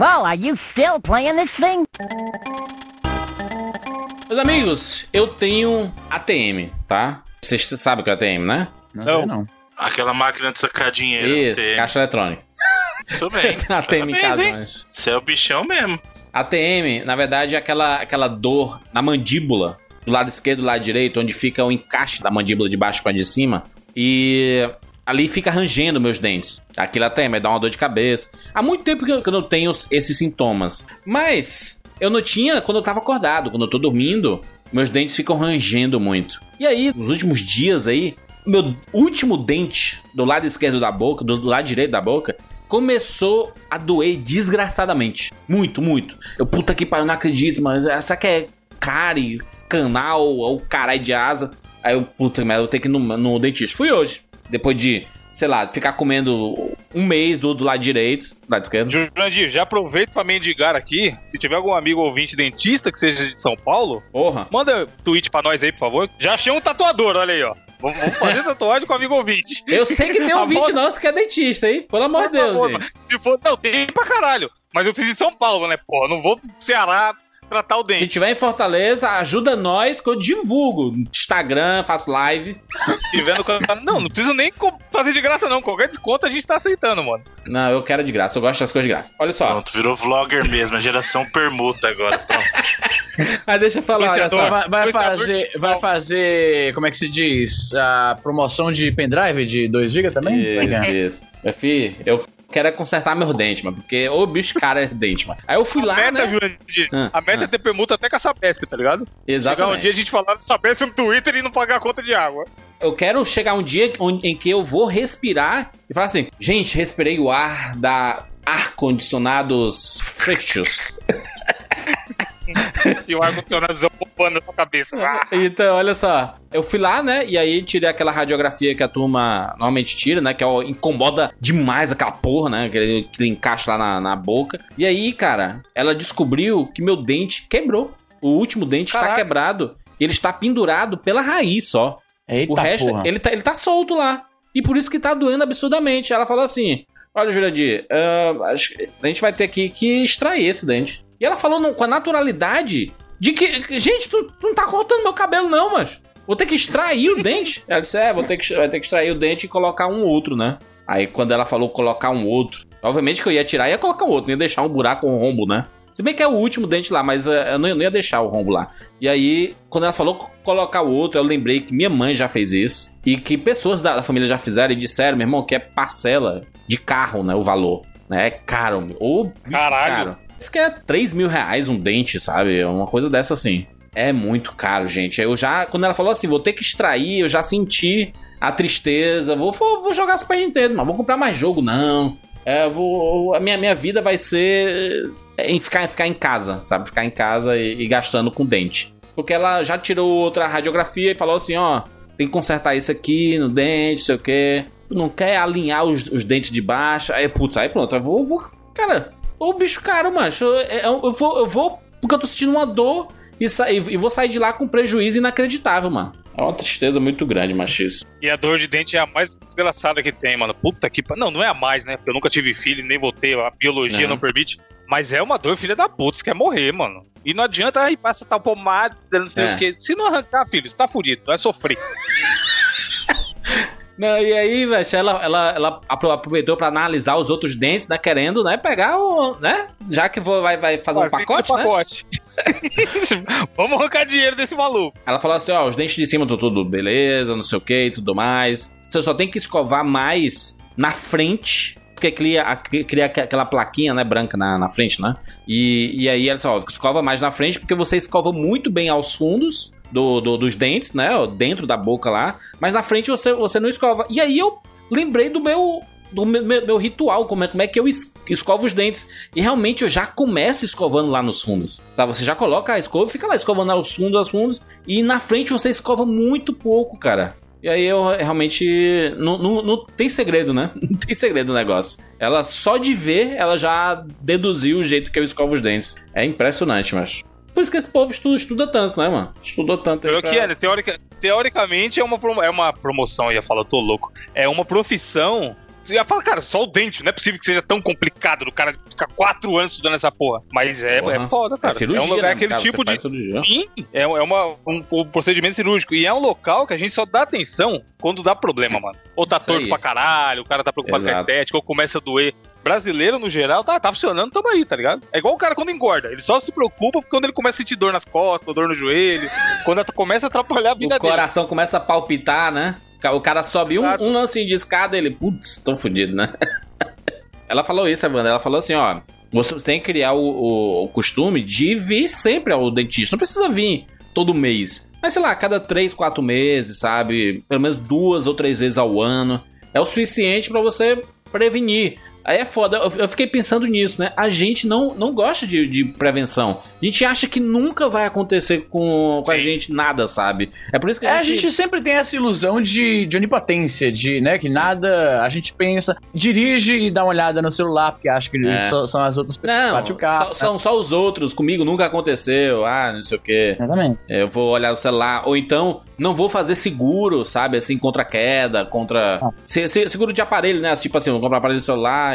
Well, are you still playing this thing? Meus amigos, eu tenho ATM, tá? Vocês sabem o que é ATM, né? Não, Não. Aquela máquina de sacar dinheiro. Isso, ATM. caixa eletrônica. Tudo bem. ATM em casa, né? Você é o bichão mesmo. ATM, na verdade, é aquela, aquela dor na mandíbula, do lado esquerdo e do lado direito, onde fica o encaixe da mandíbula de baixo com a de cima. E ali fica rangendo meus dentes. Aquilo até me dá uma dor de cabeça. Há muito tempo que eu, que eu não tenho esses sintomas. Mas eu não tinha quando eu tava acordado. Quando eu tô dormindo, meus dentes ficam rangendo muito. E aí, nos últimos dias aí, meu último dente do lado esquerdo da boca, do, do lado direito da boca, começou a doer desgraçadamente. Muito, muito. Eu, puta que pariu, não acredito, mas essa que é cárie, canal ou caralho de asa. Aí eu, puta merda, eu tenho que ir no, no dentista. Fui hoje. Depois de, sei lá, ficar comendo um mês do, do lado direito, do lado esquerdo. Jurandir, já aproveito pra mendigar aqui. Se tiver algum amigo ouvinte dentista que seja de São Paulo, Porra. manda tweet pra nós aí, por favor. Já achei um tatuador, olha aí, ó. Vamos, fazer tatuagem com o amigo ouvinte. Eu sei que tem um ouvinte nosso que é dentista, hein? Pelo amor de Deus, favor, gente. Se for, não, tem pra caralho. Mas eu preciso de São Paulo, né? Pô, eu não vou pro Ceará tratar o Se dente. tiver em Fortaleza, ajuda nós que eu divulgo. Instagram, faço live. Se tiver no canal. Não, não precisa nem fazer de graça, não. Qualquer desconto a gente tá aceitando, mano. Não, eu quero de graça. Eu gosto das coisas de graça. Olha só. Pronto, virou vlogger mesmo. A geração permuta agora. Pronto. Ah, deixa eu falar, olha só. Vai, vai fazer, vai fazer, como é que se diz? A promoção de pendrive de 2 GB também? Como é que Isso, é? isso. Meu filho, eu quero é consertar meus dentes, mano. Porque o bicho cara é dente, mano. Aí eu fui a lá, meta, né? Jurandir, Ah, a meta ah. é ter permuta até com a Sabesp, tá ligado? Chegar um Exatamente. dia a gente falar de Sabesp no Twitter e não pagar a conta de água. Eu quero chegar um dia em que eu vou respirar e falar assim: gente, respirei o ar da ar-condicionados Frictus. E o ar-condicionado bombando na sua cabeça. Ah, Então, olha só. Eu fui lá, né? E aí tirei aquela radiografia que a turma normalmente tira, né? Que ó, incomoda demais aquela porra, né? Aquele, aquele encaixe lá na, na boca. E aí, cara, ela descobriu que meu dente quebrou. O último dente está quebrado. E ele está pendurado pela raiz só. Eita o resto, porra. ele tá, ele tá solto lá. E por isso que tá doendo absurdamente. Ela falou assim: Olha, Jurandir, ah, acho que a gente vai ter que, que extrair esse dente. E ela falou com a naturalidade de que, gente, tu, tu não tá cortando meu cabelo, não, mas. Vou ter que extrair o dente. Ela disse: É, vou ter que, vai ter que extrair o dente e colocar um outro, né? Aí quando ela falou colocar um outro, obviamente que eu ia tirar e ia colocar um outro, não ia deixar um buraco, um rombo, né? Se bem que é o último dente lá, mas eh, eu não, eu não ia deixar o rombo lá. E aí, quando ela falou co- colocar o outro, eu lembrei que minha mãe já fez isso. E que pessoas da, da família já fizeram e disseram, meu irmão, que é parcela de carro, né? O valor. Né? É caro, meu. Ô, bicho Caralho. caro. Isso que é 3 mil reais um dente, sabe? É Uma coisa dessa assim. É muito caro, gente. Eu já, quando ela falou assim, vou ter que extrair, eu já senti a tristeza. Vou, vou, vou jogar Super Nintendo, mas vou comprar mais jogo, não. É, vou, a minha, minha vida vai ser em ficar, ficar em casa, sabe? Ficar em casa e, e gastando com dente. Porque ela já tirou outra radiografia e falou assim, ó, tem que consertar isso aqui no dente, sei o quê. Não quer alinhar os, os dentes de baixo. Aí, putz, aí pronto, eu vou, vou cara, ô bicho caro, macho, eu, eu- eu vou, eu vou porque eu tô sentindo uma dor e, sa- e- vou sair de lá com prejuízo inacreditável, mano. É uma tristeza muito grande, macho, isso. E a dor de dente é a mais desgraçada que tem, mano. Puta que pa- Não, não é a mais, né? Porque eu nunca tive filho, nem vou ter, a biologia Não. não, permite. Mas é uma dor, filha da puta, você quer morrer, mano. E não adianta, aí passa tal pomada, não sei É. o quê. Se não arrancar, filho, você tá fudido, vai sofrer. Não, e aí, velho, ela, ela, ela apro- aproveitou pra analisar os outros dentes, né? Querendo, né? Pegar o. né? Já que vou, vai, vai fazer um pacote, né? pacote. Vamos arrancar dinheiro desse maluco. Ela falou assim: ó, os dentes de cima estão tudo beleza, não sei o que e tudo mais. Você só tem que escovar mais na frente. Porque cria, cria aquela plaquinha, né, branca na, na frente, né? E, e aí ela disse, ó, escova mais na frente, porque você escova muito bem aos fundos do, do- dos dentes, né? Dentro da boca lá. Mas na frente você, você não escova. E aí eu lembrei do meu. Do meu, meu- ritual, como é, como é que eu es- escovo os dentes. E realmente eu já começo escovando lá nos fundos. Tá? Você já coloca a escova fica lá escovando aos fundos, aos fundos. E na frente você escova muito pouco, cara. E aí eu realmente. Não, não, não tem segredo, né? Não tem segredo o negócio. Ela só de ver, ela já deduziu o jeito que eu escovo os dentes. É impressionante, mas. Por isso que esse povo estuda, estuda tanto, né, mano? Estudou tanto. aí pra- que é, né? Teórica, teoricamente é uma, promo- é uma promoção, eu ia falar, eu tô louco. É uma profissão Você ia falar, cara, só o dente, não é possível que seja tão complicado do cara ficar quatro anos estudando essa porra. Mas é, Porra. é foda, cara. é cirurgia, é, um, é né, aquele cara? tipo de. cirurgia. Sim, é, é uma, um, um procedimento cirúrgico. E é um local que a gente só dá atenção quando dá problema, mano. Ou tá Isso torto aí. pra caralho, o cara tá preocupado com a Exato. estética, ou começa a doer. Brasileiro, no geral, tá, tá funcionando, tamo aí, tá ligado? É igual o cara quando engorda. Ele só se preocupa quando ele começa a sentir dor nas costas, dor no joelho. quando começa a atrapalhar a vida O dele. coração começa a palpitar, né? O cara sobe um, um lance de escada ele, putz, tô fudido, né? ela falou isso, Evandro. Ela falou assim, ó. Você tem que criar o, o- o costume de vir sempre ao dentista. Não precisa vir todo mês. Mas sei lá, cada três, quatro meses, sabe? Pelo menos duas ou três vezes ao ano. É o suficiente pra você prevenir. Aí é foda, eu, fiquei pensando nisso, né? A gente não, não gosta de, de prevenção. A gente acha que nunca vai acontecer com, com a Sim. gente nada, sabe? É por isso que É, a gente sempre tem essa ilusão de, de onipotência, de, né, que nada, a gente pensa, dirige e dá uma olhada no celular, porque acha que É. só- são as outras pessoas que Não, batem o carro. só- são só os outros, comigo nunca aconteceu, ah, não sei o quê. Exatamente. Eu vou olhar o celular, ou então não vou fazer seguro, sabe, assim, contra queda, contra... Ah. Se- se- seguro de aparelho, né, tipo assim, vou comprar aparelho de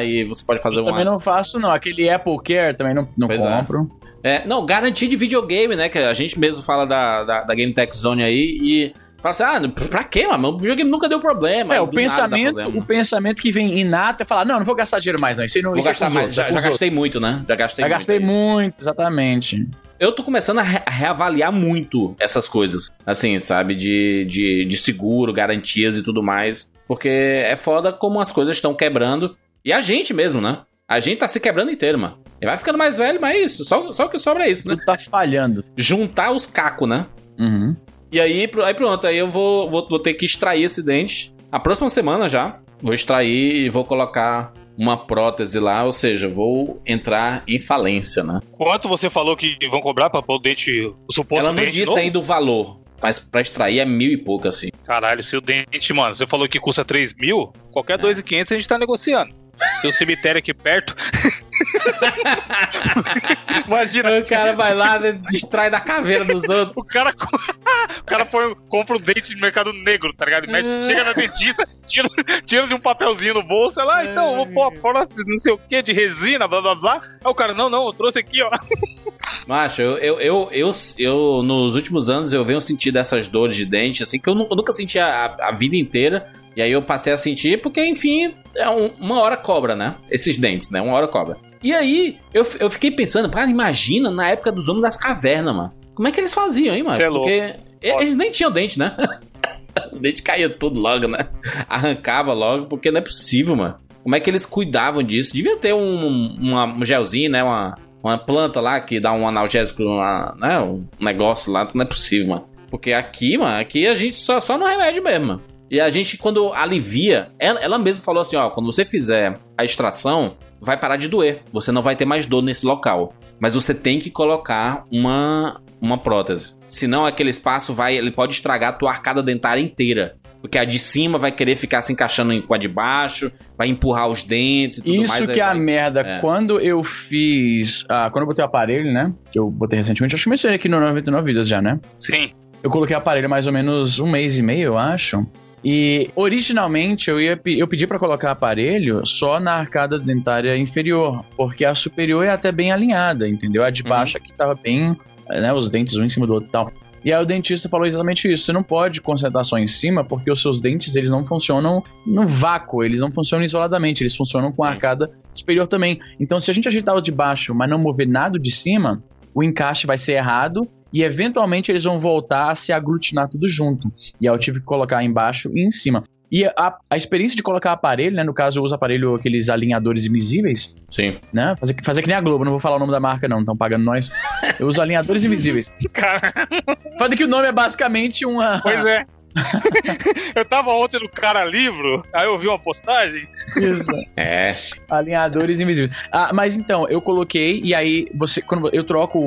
e você pode fazer Eu uma... também não faço, não. Aquele Apple Care também não, não Pois é. compro. É, não, garantia de videogame, né? Que a gente mesmo fala da, da, da Game Tech Zone aí e fala assim: ah, pra quê, mano? O videogame nunca deu problema. É, o pensamento, o pensamento que vem inato é falar, não, não vou gastar dinheiro mais, não. Isso não Vou isso é gastar os mais. outros, Já, é já gastei muito, né? Já gastei Já muito. gastei aí. muito, exatamente. Eu tô começando a, re- reavaliar muito essas coisas. Assim, sabe? De, de, de seguro, garantias e tudo mais. Porque é foda como as coisas estão quebrando. E a gente mesmo, né? A gente tá se quebrando inteiro, mano. E vai ficando mais velho, mas é isso. Só, só o que sobra é isso, né? Tudo tá falhando. Juntar os cacos, né? Uhum. E aí, aí pronto, aí eu vou, vou, vou ter que extrair esse dente. A próxima semana já. Vou extrair e vou colocar uma prótese lá, ou seja, vou entrar em falência, né? Quanto você falou que vão cobrar pra pôr o dente, o suposto Ela não dente disse novo? ainda o valor, mas pra extrair é mil e pouco, assim. Caralho, se o dente, mano, você falou que custa 3 mil, qualquer 2.500 a gente tá negociando. Tem um cemitério aqui perto. Imagina, O cara vai lá, né, distrai da caveira dos outros. o cara, o cara põe, compra o dente de mercado negro, tá ligado? É. Chega na dentista, tira, tira de um papelzinho no bolso, ela, ah, então, vou pôr a prótese, não sei o que, de resina, blá blá blá. Aí o cara, não, não, eu trouxe aqui, ó. Macho, eu, eu, eu, eu, eu, nos últimos anos, eu venho sentindo essas dores de dente, assim, que eu nunca senti a, a vida inteira. E aí eu passei a sentir, porque, enfim, é um- uma hora cobra, né? Esses dentes, né? Uma hora cobra. E aí, eu, eu fiquei pensando, cara, imagina na época dos homens das cavernas, mano. Como é que eles faziam, hein, mano? Cê é. Porque eles nem tinham dente, né? o dente caía tudo logo, né? Arrancava logo, porque não é possível, mano. Como é que eles cuidavam disso? Devia ter um, uma, um gelzinho, né? Uma, uma planta lá que dá um analgésico, uma, né? Um negócio lá, não é possível, mano. Porque aqui, mano, aqui a gente só, só no remédio mesmo, mano. E a gente, quando alivia, ela, ela mesma falou assim: ó, quando você fizer a extração, vai parar de doer. Você não vai ter mais dor nesse local. Mas você tem que colocar uma, uma prótese. Senão aquele espaço vai. Ele pode estragar a tua arcada dentária inteira. Porque a de cima vai querer ficar se encaixando em- com a de baixo, vai empurrar os dentes e tudo mais. Isso que é a merda. É. Quando eu fiz. ah, quando eu botei o aparelho, né? Que eu botei recentemente, acho que mencionei aqui no 99 Vidas já, né? Sim. Eu coloquei o aparelho mais ou menos um mês e meio, eu acho. E originalmente eu ia eu pedi pra colocar aparelho só na arcada dentária inferior, porque a superior é até bem alinhada, entendeu? A de Uhum. baixo aqui tava bem, né, os dentes um em cima do outro e tal. E aí o dentista falou exatamente isso. Você não pode concentrar só em cima, porque os seus dentes eles não funcionam no vácuo, eles não funcionam isoladamente, eles funcionam com a arcada superior também. Então, se a gente ajeitar o de baixo, mas não mover nada de cima, o encaixe vai ser errado e eventualmente eles vão voltar a se aglutinar tudo junto. E aí eu tive que colocar embaixo e em cima. E a, a experiência de colocar aparelho, né? No caso, eu uso aparelho, aqueles alinhadores invisíveis, Sim. né? Fazer, fazer que nem a Globo, não vou falar o nome da marca, não, estão pagando nós. Eu uso alinhadores invisíveis. Cara, Fazer que o nome é basicamente uma. pois é. eu tava ontem no Cara Livro, aí eu vi uma postagem. Isso. É. Alinhadores invisíveis. Ah, mas então, eu coloquei e aí você. Quando eu troco.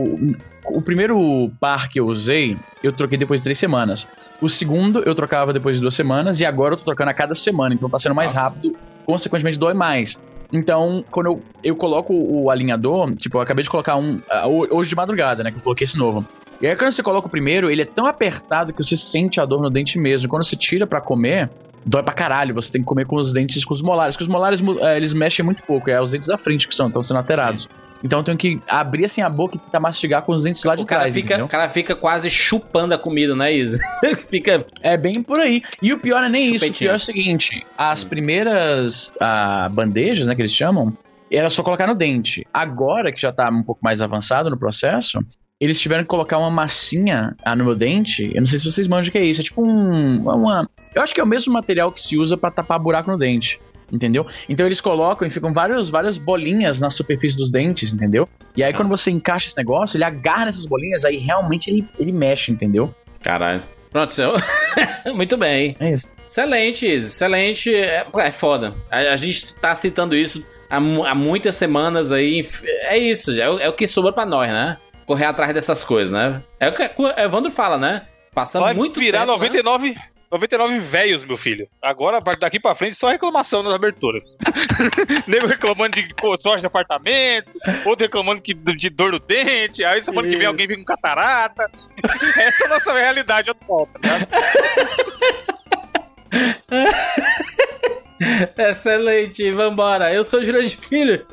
O primeiro par que eu usei, eu troquei depois de três semanas. O segundo eu trocava depois de duas semanas e agora eu tô trocando a cada semana, então tá sendo mais Nossa. rápido, consequentemente dói mais. Então, quando eu, eu coloco o alinhador, tipo, eu acabei de colocar um ah, ho- hoje de madrugada, né? Que eu coloquei esse novo. E aí, quando você coloca o primeiro, ele é tão apertado que você sente a dor no dente mesmo. Quando você tira pra comer, dói pra caralho. Você tem que comer com os dentes com os molares. Porque os molares é, eles mexem muito pouco. É os dentes da frente que são, estão sendo alterados. Então eu tenho que abrir assim a boca e tentar mastigar com os dentes lá de O cara, trás. fica, o cara fica quase chupando a comida, né, Isa? fica. É bem por aí. E o pior é nem isso. O Chupetinho. pior é o seguinte: as primeiras ah, bandejas, né, que eles chamam, era só colocar no dente. Agora, que já tá um pouco mais avançado no processo, eles tiveram que colocar uma massinha ah, no meu dente. Eu não sei se vocês manjam o que é isso. É tipo um. Uma, eu acho que é o mesmo material que se usa pra tapar buraco no dente. Entendeu? Então eles colocam e ficam vários, várias bolinhas na superfície dos dentes, entendeu? E aí quando você encaixa esse negócio, ele agarra nessas bolinhas, aí realmente ele, ele mexe, entendeu? Caralho. Pronto, seu. Muito bem. É isso. Excelente, Isa. Excelente. É, é foda. A, a gente tá citando isso há, há muitas semanas aí. É isso, é o, é o que sobra pra nós, né? Correr atrás dessas coisas, né? É o que o Evandro fala, né? Passamos Vai muito virar tempo, né? 99, 99 velhos, meu filho. Agora, daqui pra frente, só reclamação nas aberturas. Nego reclamando de sorte de apartamento, outro reclamando que, de dor no dente, aí semana que vem Isso. alguém vem com catarata. Essa é a nossa realidade atual, tá ligado? Excelente, vambora. Eu sou o de Filho.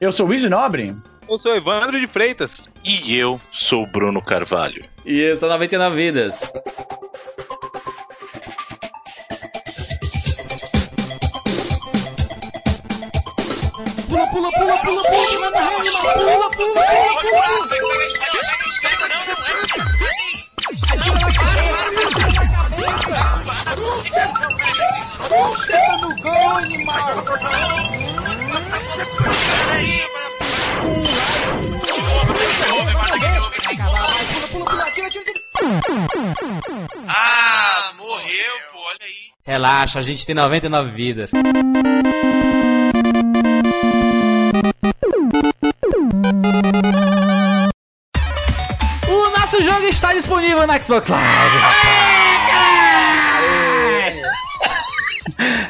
Eu sou o Izzy Nobre. Eu sou Evandro de Freitas. E eu sou o Bruno Carvalho. E esse é 99 Vidas. Ah, morreu, pô, olha aí. Relaxa, a gente tem 99 vidas. O nosso jogo está disponível no Xbox Live,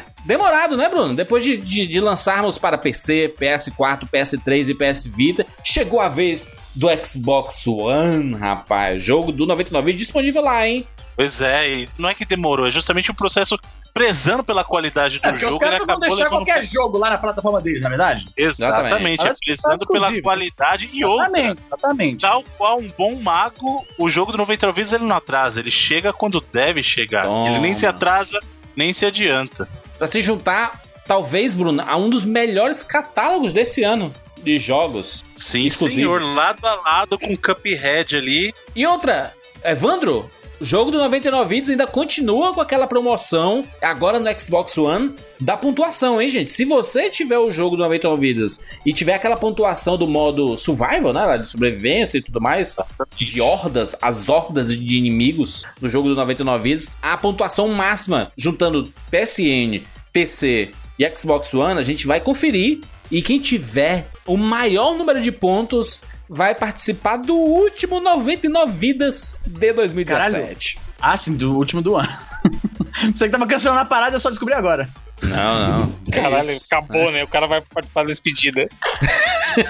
Demorado, né, Bruno? Depois de, de, de lançarmos para PC, PS4, PS3 e PS Vita, chegou a vez do Xbox One, rapaz. Jogo do 99 disponível lá, hein? Pois é, e não é que demorou, é justamente o processo prezando pela qualidade do É, os jogo, ele caras não deixar qualquer jogo lá na plataforma deles, na verdade? Exatamente, é que tá prezando pela qualidade e outra. Exatamente, exatamente. Tal qual um bom mago, o jogo do 99 Vidas ele não atrasa, ele chega quando deve chegar. Toma. Ele nem se atrasa, nem se adianta. Pra se juntar, talvez, Bruno, a um dos melhores catálogos desse ano de jogos. Sim, Exclusivos. senhor, lado a lado com Cuphead ali. E outra, Evandro, o jogo do 99 Vidas ainda continua com aquela promoção, agora no Xbox One, da pontuação, hein, gente? Se você tiver o jogo do 99 Vidas e tiver aquela pontuação do modo survival, né, de sobrevivência e tudo mais, de hordas, as hordas de inimigos no jogo do 99 Vidas, a pontuação máxima, juntando PSN, PC e Xbox One, a gente vai conferir. E quem tiver o maior número de pontos vai participar do último 99 Vidas de 2017. Ah, sim, do último do ano. Você que tava cancelando a parada, eu só descobri agora. Não, não. Caralho, É isso. acabou, né? O cara vai participar da despedida.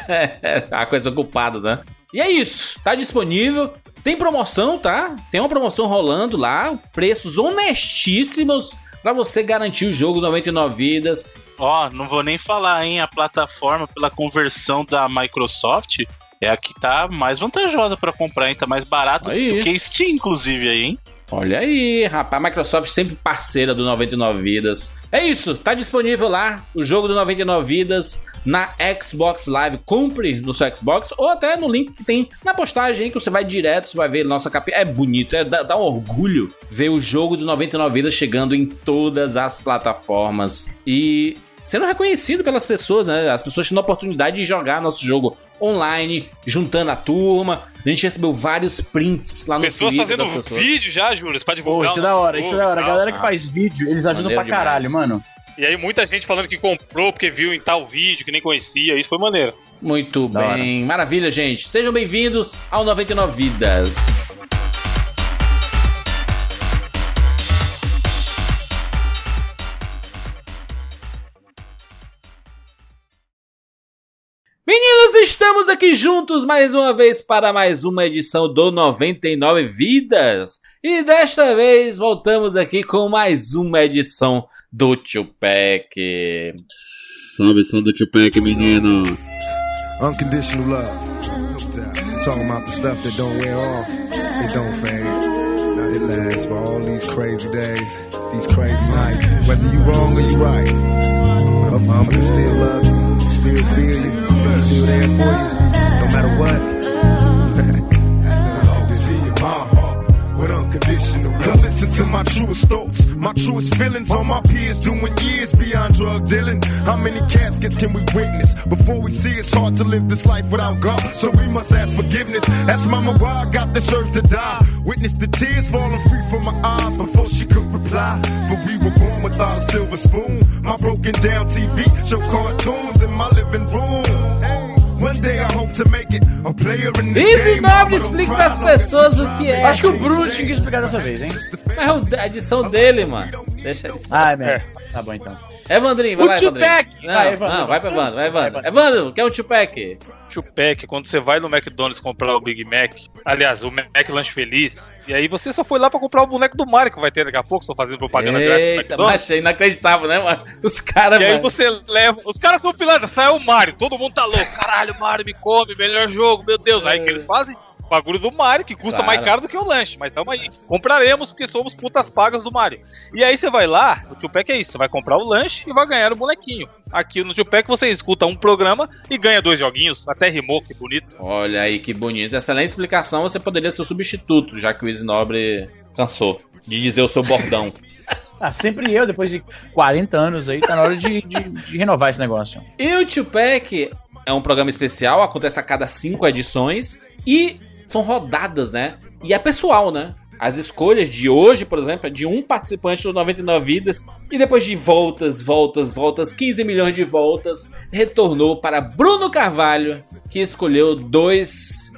É, a coisa ocupada, né? E é isso. Tá disponível. Tem promoção, tá? Tem uma promoção rolando lá. Preços honestíssimos pra você garantir o jogo 99 vidas. Ó, não vou nem falar, hein? A plataforma pela conversão da Microsoft é a que tá mais vantajosa pra comprar, hein? Tá mais barato Aí. do que Steam, inclusive, aí, hein? Olha aí, rapaz. Microsoft sempre parceira do 99 Vidas. É isso, tá disponível lá o jogo do 99 Vidas na Xbox Live. Compre no seu Xbox ou até no link que tem na postagem que você vai direto, você vai ver nossa capa. É bonito, é, dá, dá um orgulho ver o jogo do 99 Vidas chegando em todas as plataformas. E sendo reconhecido pelas pessoas, né? As pessoas tendo a oportunidade de jogar nosso jogo online, juntando a turma. A gente recebeu vários prints lá no Pessoas Twitter fazendo pessoas. vídeo já, Júlio, pra Pô, divulgar. isso é da hora, isso é da hora. A galera que faz vídeo, eles ajudam Maneiro pra caralho, demais. mano. E aí muita gente falando que comprou porque viu em tal vídeo que nem conhecia. Isso foi maneiro. Muito Da bem, maravilha, gente. Sejam bem-vindos ao 99 Vidas. Estamos aqui juntos mais uma vez para mais uma edição do 99 Vidas. E desta vez voltamos aqui com mais uma edição do Tupac. Salve, som do Tupac, menino. Unconditional love. Talking about the stuff that don't wear off, it don't fade. Now it lasts for all these crazy days, these crazy nights. Whether you wrong or you right, I'm, I'm still love you, still feel you, still there for you, no matter what. With unconditional love. Listen to my truest thoughts, my truest feelings. All my peers doing years beyond drug dealing. How many caskets can we witness before we see it's hard to live this life without God? So we must ask forgiveness. Ask Mama why I got the urge to die. Witness the tears falling free from my eyes before she could reply. For we were born without a silver spoon. My broken down TV show cartoons in my living room. Hey. One day I hope to make it a player in the Easy game. Nobre, I'ma explique cry, pras pessoas o que é. Acho que o Bruno tinha que explicar dessa vez, hein? Mas é a edição dele, mano. Deixa ele. Ah, é mesmo. Tá bom então. Evandrinho, vai O lá! Evandrinho. Não, Vai, Evandro, não, vai pra Evandro. Vai Evandro. Evandro, quer um Tupac? Tupac, quando você vai no McDonald's comprar o Big Mac, aliás, o Mac Lanche Feliz, e aí você só foi lá pra comprar o boneco do Mario que vai ter daqui a pouco, estou fazendo propaganda grátis pro Eita, McDonald's. mas é inacreditável, né, mano? Os caras, E aí mano. você leva. Os caras são pilantra, sai o Mario, todo mundo tá louco. Caralho, Mario me come, melhor jogo, meu Deus. Aí o que eles fazem? Bagulho do Mario, que custa Claro. mais caro do que o lanche. Mas tamo aí. Compraremos porque somos putas pagas do Mario. E aí você vai lá, o Tupac é isso: você vai comprar o lanche e vai ganhar o bonequinho. Aqui no Tupac você escuta um programa e ganha dois joguinhos. Até rimou, que bonito. Olha aí que bonito. Excelente explicação. Você poderia ser o substituto, já que o Easy Nobre cansou de dizer o seu bordão. Ah, sempre eu, depois de 40 anos aí, tá na hora de, de- de renovar esse negócio. E o Tupac é um programa especial, acontece a cada cinco edições e são rodadas, né? E é pessoal, né? As escolhas de hoje, por exemplo, é de um participante do 99 Vidas e depois de voltas, voltas, voltas, 15 milhões de voltas, retornou para Bruno Carvalho, que escolheu dois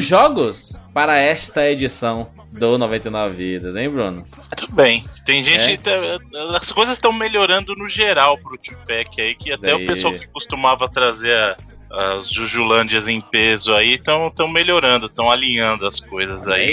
jogos para esta edição do 99 Vidas, hein, Bruno? Tudo bem. Tem gente. É? tá- As coisas estão melhorando no geral pro Tupac aí, que até Daí- o pessoal que costumava trazer a- as Jujulândias em peso aí estão melhorando, estão alinhando as coisas aí.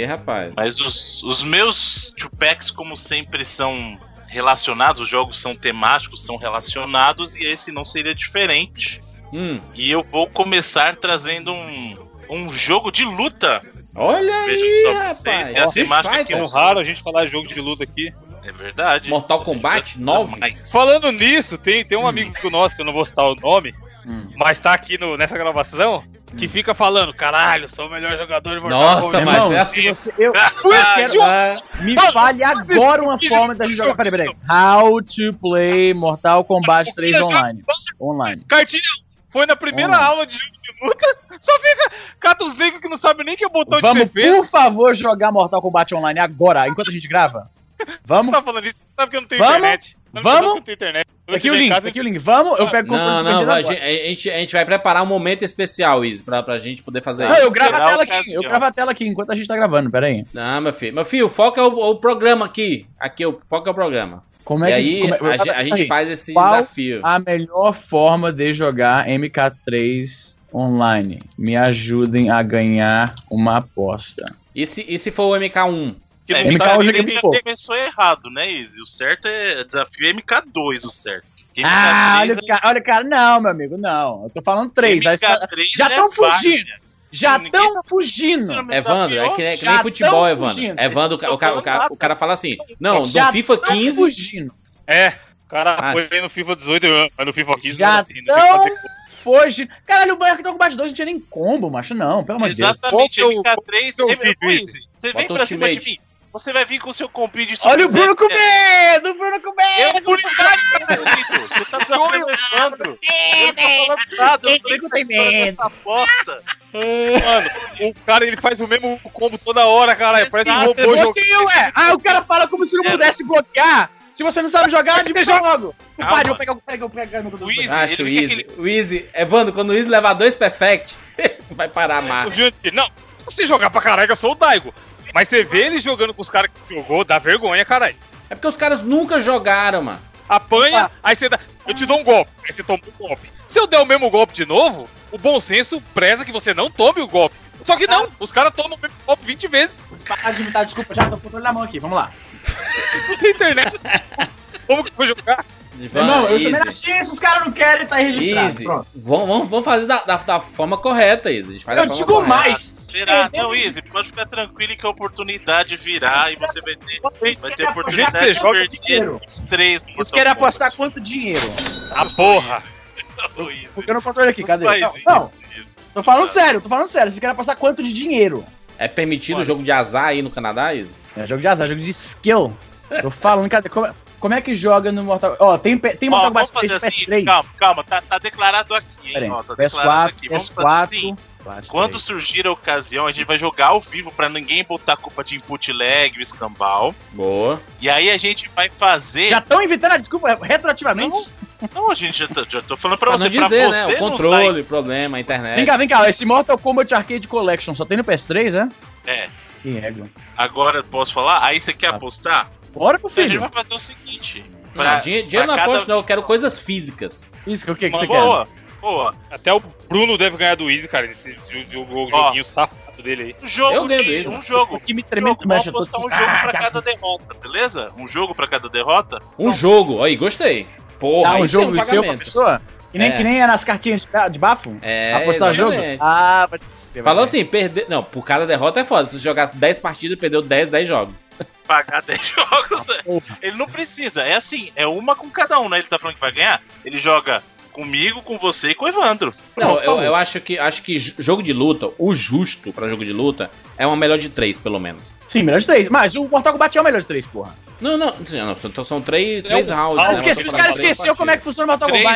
Aí, rapaz. Mas os, os meus Tupacs, como sempre, são relacionados, os jogos são temáticos, são relacionados, e esse não seria diferente. Hum, E eu vou começar trazendo um, um jogo de luta. olha Vejam aí, rapaz. é a temática Fighter. que É eu- raro a gente falar de jogo de luta aqui. É verdade. Mortal Kombat 9? Mas- Falando nisso, tem, tem um amigo nosso, que eu não vou citar o nome, Hum. mas tá aqui no- nessa gravação, que fica falando, caralho, sou o melhor jogador de Mortal Nossa, Kombat. mas Irmão, é- se você. Eu, Ah, quero- Ah, me fale agora uma forma da gente jogar. Peraí, peraí. How to play Mortal Kombat 3 online. Online. Cartilha foi na primeira Vamos. aula de jogo de luta, só fica cata os negros que não sabem nem que é botão Vamos, de defesa. por favor, jogar Mortal Kombat online agora, enquanto a gente grava? Você Vamos? tá falando isso, sabe que eu não tenho Vamos? internet. Eu não Vamos? eu não tenho internet. Aqui o tiver em link, casa, aqui o link. Vamos? Eu pego o Não, não, vai, a, gente, a, gente, vai preparar um momento especial, Izzy, pra, pra gente poder fazer Não, isso. eu gravo a tela aqui. Eu gravo a tela aqui enquanto a gente tá gravando, peraí. Não, meu filho. Meu filho, o foco é o, o programa aqui. Aqui, o foco é o programa. Como e é que aí, como é- a, gente- a gente Aí, faz esse Qual desafio. A melhor forma de jogar MK3 online. Me ajudem a ganhar uma aposta. E se, e se for o MK1? Que É, não MK sabe hoje ele é nem- já pouco. começou errado, né, Izzy? O certo é desafio MK2, o certo. MK3 Ah, olha, é- cara, olha, cara, não, meu amigo, não. Eu tô falando três. aí você- MK3 já é tão várzea. fugindo. Já Ninguém tão tá fugindo. Evandro, é que, nem- que nem futebol, Evandro. fugindo. Evandro, o, ca- o, ca- o, ca- o cara fala assim: Não, Já do FIFA tão 15. fugindo. É, o cara Ah. foi no FIFA 18, mas no FIFA 15 Já não era assim, não tão fugindo. Caralho, o Mortal Kombat 2 não tinha nem combo, macho, não. Pelo amor de Deus. Exatamente, Qual que é o- MK3 qual que é o é Você vem pra cima de mim. Você vai vir com o seu compinho de Olha o Bruno com medo! O Bruno com medo! Eu fui Evandro. Você tá desafiando o Evandro. Eu não tô falando nada, eu tô nem participando dessa aposta. Mano, o cara ele faz o mesmo combo toda hora, caralho. Parece um robô Um jogando. ué! Ah, o cara fala como se não É. pudesse bloquear. Se você não sabe jogar, adivinha logo. O Calma. pai, eu pego, eu pego, eu pego. O Easy, Acho o Easy. O Easy. Evandro, quando o Easy levar dois perfect, vai parar a O marca. Não, se você jogar pra caralho, eu sou o Daigo. Mas você vê ele jogando com os caras que jogou, dá vergonha, caralho. É porque os caras nunca jogaram, mano. Apanha, aí você dá. Eu te dou um golpe, aí você toma um golpe. Se eu der o mesmo golpe de novo, o bom senso preza que você não tome o golpe. Só que não, os caras tomam o mesmo golpe 20 vezes. Para de imitar, desculpa, já tô com o controle na mão aqui, vamos lá. Não tem internet. Como que eu vou jogar? Não, eu chamei na X, os caras não querem, tá registrado. Easy. Pronto. Vamos, vamos, vamos fazer da, da, da forma correta, Easy. A gente faz Eu digo correta. mais. Será? É, Não, Easy, pode ficar tranquilo que a oportunidade virá e você vai ter, vai ter oportunidade de perder dinheiro. os três. Mortal querem apostar quanto dinheiro? A porra. Porque no controle aqui, cadê? Não, não, tô falando sério, tô falando sério. Vocês querem apostar quanto de dinheiro? É permitido o jogo de azar aí no Canadá, Easy? É jogo de azar, jogo de skill. Tô falando, cadê? Como, é- como é que joga no Mortal Ó, tem, tem Mortal vamos Kombat fazer 3 assim, PS3. calma, calma, tá, tá declarado aqui, hein? Ó, tá declarado PS4, aqui. Vamos fazer assim. PS4. Quando surgir a ocasião, a gente vai jogar ao vivo pra ninguém botar culpa de input lag, o escambau. Boa. E aí a gente vai fazer. Já estão inventando a desculpa retroativamente? Não, a gente já, tá- já tô falando pra, Pra você, não pra dizer, você né? O não controle, o problema, a internet. Vem cá, vem cá. Esse Mortal Kombat Arcade Collection só tem no PS3, né? sai- É. Que regra. Agora posso falar? Aí você quer Ah. apostar? Bora pro A gente filho. vai fazer o seguinte. Não, dinhe- dinheiro não pra cada- aposto, não. Eu quero coisas físicas. Isso, que o que, que você boa, boa. Até o Bruno deve ganhar do Easy, cara, nesse jo- jo- Ó. joguinho safado dele aí. Um jogo, Eu ganho dele. um quer? jogo. O que me Um tremendo jogo, mexe, apostar um jogo ah, pra tá. cada derrota, beleza? Um jogo pra cada derrota? Um jogo. Aí, gostei. Porra, Ah, um sim é jogo seu pra pessoa? Que nem, É. que nem é nas cartinhas de, de bafo? É, Apostar jogo? exatamente. Ah, vai Falou assim, perder... Não, por cada derrota é foda. Se você jogar 10 partidas, perdeu 10, 10 jogos. Pagar 10 jogos, velho. porra. Ele não precisa. É assim, é uma com cada um, né? Ele tá falando que vai ganhar. Ele joga comigo, com você e com o Evandro. Não, eu, eu acho que acho que jogo de luta, o justo pra jogo de luta, é uma melhor de 3, pelo menos. Sim, melhor de três. Mas o Mortal Kombat é o melhor de três, porra. Não, não, não então são três, É três um- rounds. Ah, Ah, né, esqueci, os caras três esqueceram como é que funciona o Mortal Kombat.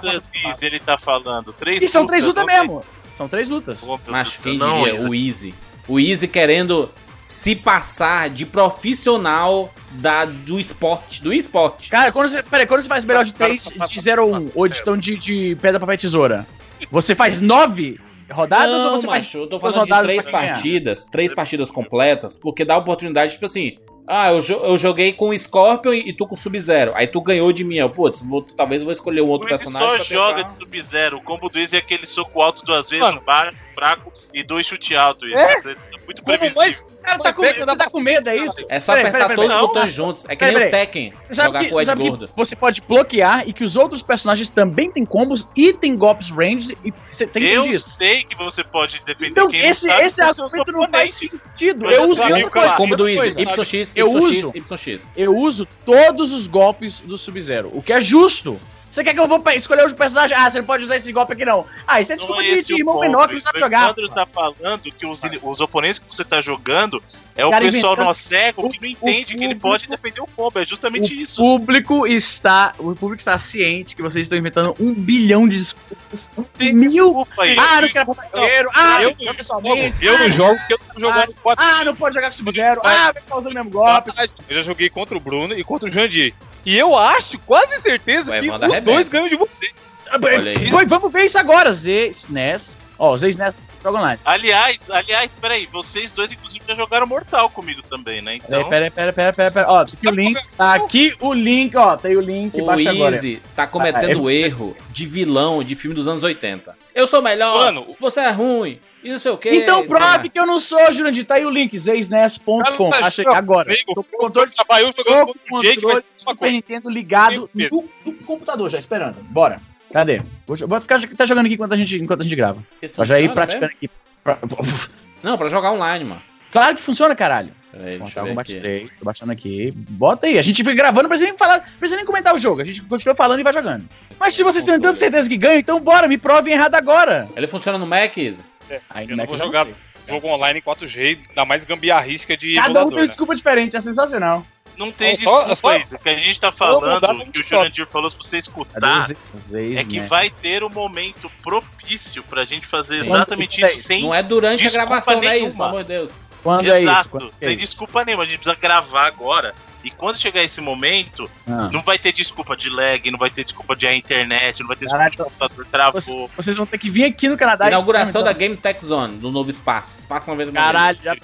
Três lutas, ele tá falando. Três E são três lutas mesmo. São três lutas. Oh, Mas quem. Não, diria? O Easy. O Easy querendo se passar de profissional da, do esporte, do esporte. Cara, quando você, peraí, quando você faz melhor de 3, de 0 ou 1, ou de, então de, de pedra, papel tesoura, você faz 9 rodadas não, ou você macho, faz eu tô falando de três partidas, três partidas completas, porque dá a oportunidade, tipo assim, ah, eu, jo- eu joguei com o Scorpion e, e tu com o Sub-Zero, aí tu ganhou de mim, eu, putz, vou- talvez eu vou escolher um outro Easy personagem só joga tentar- de Sub-Zero. O combo do Easy é aquele soco alto duas vezes, Mano. um baixo, fraco e dois chute alto. É? Muito Como previsível. mais? Cara, tá com, dá tá com medo, é isso? É só Peraí, apertar peraí, todos peraí, os não. botões juntos, é que Peraí, nem o. Tekken, jogar que, com o você Ed sabe Gordo. que você pode bloquear e que os outros personagens também têm combos e tem golpes ranged e você tem que Eu entender isso. sei que você pode defender Então, quem esse, não sabe esse argumento não faz sentido. Mas Eu eu uso coisa, Combo do Easy. YX, Eu YX, uso- YX. Eu uso todos os golpes do Sub-Zero, o que é justo. Você quer que eu vou escolher o personagem? Ah, você não pode usar esse golpe aqui não. Ah, isso é Não desculpa é de, o irmão menor que não sabe O jogar. Evandro tá falando que os, os oponentes que você tá jogando é o Cara, pessoal inventando- nó cego o- que não entende o que ele pode defender o combo. É O justamente isso. público está, o público está ciente que vocês estão inventando um bilhão de desculpas. Um Tem mil. desculpa aí. Ah, não quero botar dinheiro. Ah, eu- não quero pessoalmente. Eu não jogo porque eu tô jogando quatro. Ah, não pode jogar com Sub-Zero. Ah, vai ficar usando o mesmo golpe. Eu já joguei contra o Bruno e contra o Jandir. E eu acho, quase certeza, O que os dois ganham de você. Olha aí. Pois, vamos ver isso agora. Z, SNES. Ó, Z, SNES, joga online. Aliás, aliás, peraí, vocês dois, inclusive, já jogaram Mortal comigo também, né? Então. Peraí, peraí, peraí, peraí, peraí. Ó, tá aqui o link. Tá aqui o link, ó. Tem o link, O baixa agora. Easy tá cometendo Ah, o erro de vilão de filme dos anos 80. Eu sou melhor, Mano, você é ruim, e não sei o que. Então prove que eu não sou, Jurandir. Tá aí o link, zsnes.com. Cara, Achei agora. amigo, Tô com o controle de tô jogando Jake, controle uma Super. Nintendo ligado no, no computador já, esperando. Bora. Cadê? Vou, vou ficar tá jogando aqui enquanto a gente, enquanto a gente grava. Isso Pra já ir praticando mesmo? aqui. Pra- Não, pra jogar online, mano. Claro que funciona, caralho. Peraí, deixa eu Mortal ver aqui. 3, tô baixando aqui. Bota aí. A gente fica gravando, não precisa nem falar, não precisa nem comentar o jogo. A gente continua falando e vai jogando. Mas se vocês têm tanta certeza que ganham, então bora, me provem errado agora. Ele funciona no Mac, Easy? Aí, Eu não Mac vou eu jogar jogo online em 4G, ainda mais gambiarrística de Cada um tem uma né? desculpa diferente, é sensacional. Não tem desculpa só- isso. O que a gente tá falando, no que o. Jurandir falou, se você escutar, Z's, é que né? vai ter um momento propício pra gente fazer exatamente Quando- isso sem Não é durante a gravação, né, nenhuma. Pelo amor de Deus. Quando é isso? Exato, Quando é tem isso? desculpa nenhuma, a gente precisa gravar agora. E quando chegar esse momento, Ah. não vai ter desculpa de lag, não vai ter desculpa de a internet, não vai ter desculpa Caralho, de computador travou. Vocês vão ter que vir aqui no Canadá. Inauguração da experimentar. Game Tech Zone, do novo espaço. Espaço 90 Caralho, já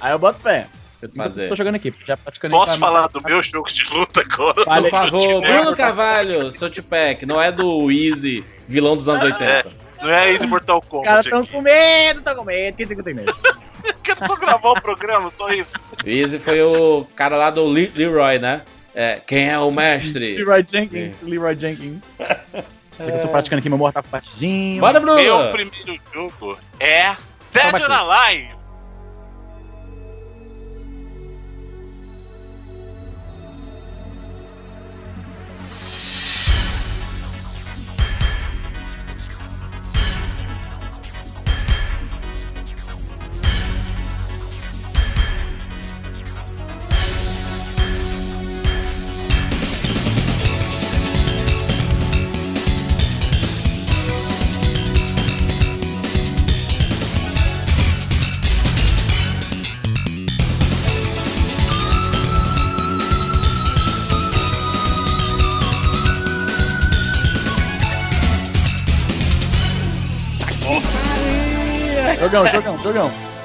Aí eu boto fé. Eu tô, Fazer. tô jogando aqui, já praticando Posso pra- falar do meu jogo de luta agora? Fale- Por favor. Bruno Carvalho, seu Tupac, não é do Easy, vilão dos anos 80. Não é esse Mortal Os Kombat. caras estão aqui. com medo, estão com medo. Quem tem que ter medo? Eu quero só gravar o programa, só isso. Easy foi o cara lá do Le- Leroy, né? É, quem é o mestre? Leroy Jenkins. Leroy Jenkins. Aqui eu tô praticando aqui meu Mortal Kombatzinho. Bora, Bruno! Meu primeiro jogo é Dead or Alive.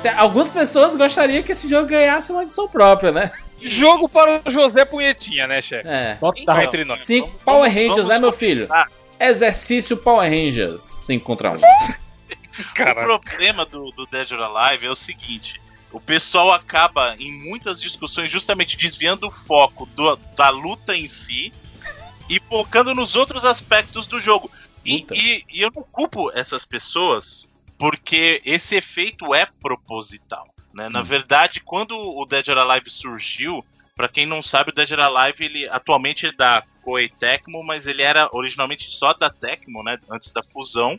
Algumas pessoas gostariam que esse jogo ganhasse uma edição própria, né? Jogo para o José Punhetinha, né, chefe? É. Total. Entre nós. Cinco Vamos- Power Rangers, vamos né, meu filho? Ah. Exercício Power Rangers. 5 contra 1. Cara, O problema do, do Dead or Alive é o seguinte: o pessoal acaba em muitas discussões justamente desviando o foco do- da luta em si e focando nos outros aspectos do jogo. E, e- e eu não culpo essas pessoas porque esse efeito é proposital. Né? Na verdade, quando o Dead or Alive surgiu, pra quem não sabe, o Dead or Alive ele atualmente é da Koei Tecmo, mas ele era originalmente só da Tecmo, né, antes da fusão.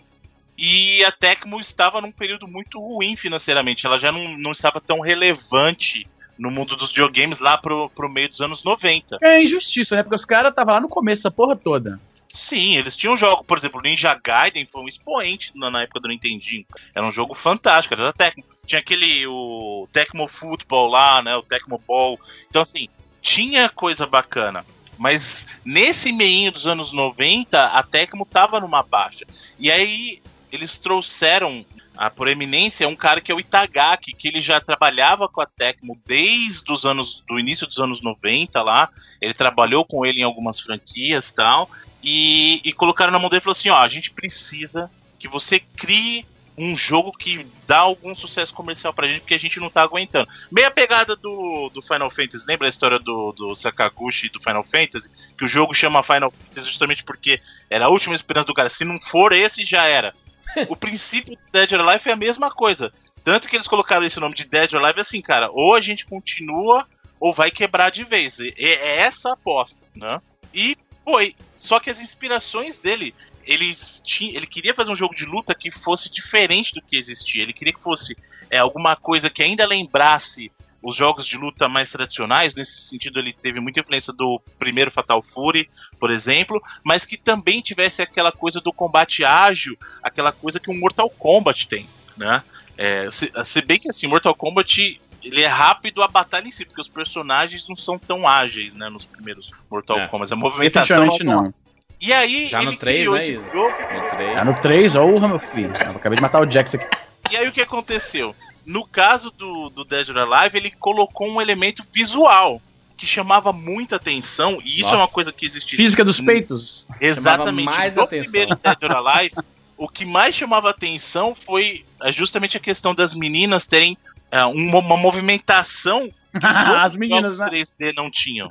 E a Tecmo estava num período muito ruim financeiramente. Ela já não, não estava tão relevante no mundo dos videogames lá pro, pro meio dos anos 90. É injustiça, né? Porque os caras estavam lá no começo da porra toda. Sim, eles tinham jogo, por exemplo, Ninja Gaiden foi um expoente na, na época do Nintendinho. Era um jogo fantástico, era da Tecmo. Tinha aquele, o Tecmo Football lá, né, o Tecmo Ball. Então, assim, tinha coisa bacana. Mas nesse meinho dos anos 90, a Tecmo tava numa baixa. E aí eles trouxeram a proeminência um cara que é o Itagaki, que ele já trabalhava com a Tecmo desde os anos do início dos anos 90 lá. Ele trabalhou com ele em algumas franquias tal. E, e colocaram na mão dele e falou assim: ó, a gente precisa que você crie um jogo que dá algum sucesso comercial pra gente, porque a gente não tá aguentando. Meia pegada do, do Final Fantasy, lembra a história do, do Sakaguchi do Final Fantasy? Que o jogo chama Final Fantasy justamente porque era a última esperança do cara. Se não for esse, já era. o princípio do Dead or Alive é a mesma coisa. Tanto que eles colocaram esse nome de Dead or Alive assim, cara, ou a gente continua ou vai quebrar de vez. É essa a aposta, né? E foi. Só que as inspirações dele, eles tinham, ele queria fazer um jogo de luta que fosse diferente do que existia. Ele queria que fosse é, alguma coisa que ainda lembrasse os jogos de luta mais tradicionais. Nesse sentido, ele teve muita influência do primeiro Fatal Fury, por exemplo, mas que também tivesse aquela coisa do combate ágil, aquela coisa que um Mortal Kombat tem, né? É, se, se bem que assim, Mortal Kombat ele é rápido a batalha em si, porque os personagens não são tão ágeis, né, nos primeiros Mortal É. Kombat. A movimentação Definitivamente não. E aí Já no ele três, criou né, esse Isa? jogo, No três. Tá no 3, honra, meu filho. Eu acabei de matar o Jax aqui. E aí o que aconteceu? No caso do, do Dead or Alive, ele colocou um elemento visual que chamava muita atenção, e isso Nossa. é uma coisa que existe Física dos peitos. exatamente Chamava mais no atenção. primeiro Dead or Alive. o que mais chamava atenção foi é, justamente a questão das meninas terem é, uma, uma movimentação As meninas, né? 3D não tinham.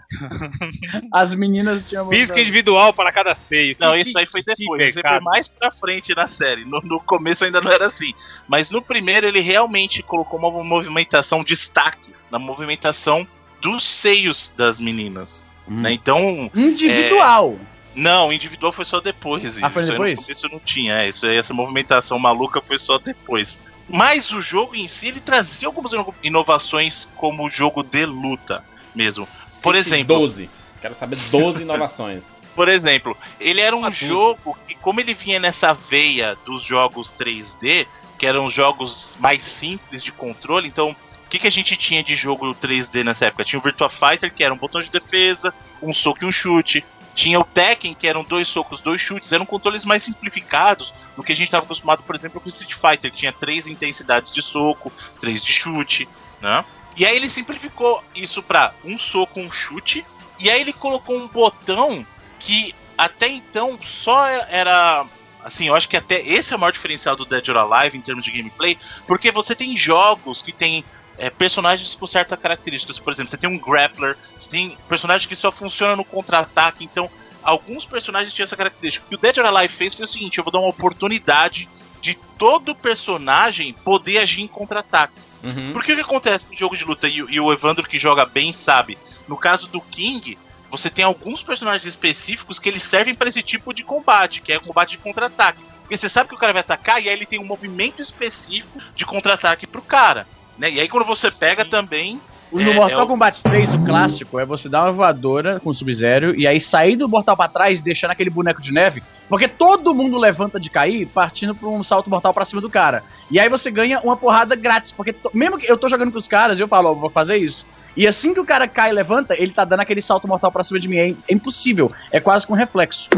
As meninas tinham. física individual para cada seio. Não, Que- isso aí foi depois. Isso aí foi mais pra frente na série. No, no começo ainda não era assim. Mas no primeiro ele realmente colocou uma movimentação, um destaque na movimentação dos seios das meninas. Hum. né? Então, Individual. não, individual foi só depois. Ah, foi isso depois? Começo não tinha. É, isso essa movimentação maluca foi só depois. Mas o jogo em si, ele trazia algumas ino- inovações como o jogo de luta mesmo. Por exemplo, 12. Quero saber 12 inovações. Por exemplo, ele era um jogo que, como ele vinha nessa veia dos jogos 3D, que eram jogos mais simples de controle, então o que, que a gente tinha de jogo 3D nessa época? Tinha o Virtua Fighter, que era um botão de defesa, um soco e um chute. Tinha o Tekken, que eram dois socos, dois chutes. Eram controles mais simplificados do que a gente estava acostumado, por exemplo, com Street Fighter, que tinha três intensidades de soco, três de chute, né? E aí ele simplificou isso para um soco, um chute. E aí ele colocou um botão que até então só era Assim, eu acho que até esse é o maior diferencial do Dead or Alive em termos de gameplay, porque você tem jogos que tem é, personagens com certas características. Por exemplo, você tem um grappler, você tem personagem que só funciona no contra-ataque, então alguns personagens tinham essa característica. O que o Dead or Alive fez foi o seguinte: eu vou dar uma oportunidade de todo personagem poder agir em contra-ataque. Uhum. Porque o que acontece no jogo de luta, e, e o Evandro que joga bem sabe, no caso do King, você tem alguns personagens específicos que eles servem para esse tipo de combate, que é combate de contra-ataque. Porque você sabe que o cara vai atacar e aí ele tem um movimento específico de contra-ataque pro cara. Né? E aí quando você pega também. No É, Mortal é o- Kombat 3, o clássico, é você dar uma voadora com o Sub-Zero e aí sair do mortal pra trás e deixar naquele boneco de neve, porque todo mundo levanta de cair partindo pra um salto mortal pra cima do cara. E aí você ganha uma porrada grátis, porque to- mesmo que eu tô jogando com os caras, eu falo, ó, vou fazer isso. E assim que o cara cai e levanta, ele tá dando aquele salto mortal pra cima de mim. É, é impossível. É quase com reflexo.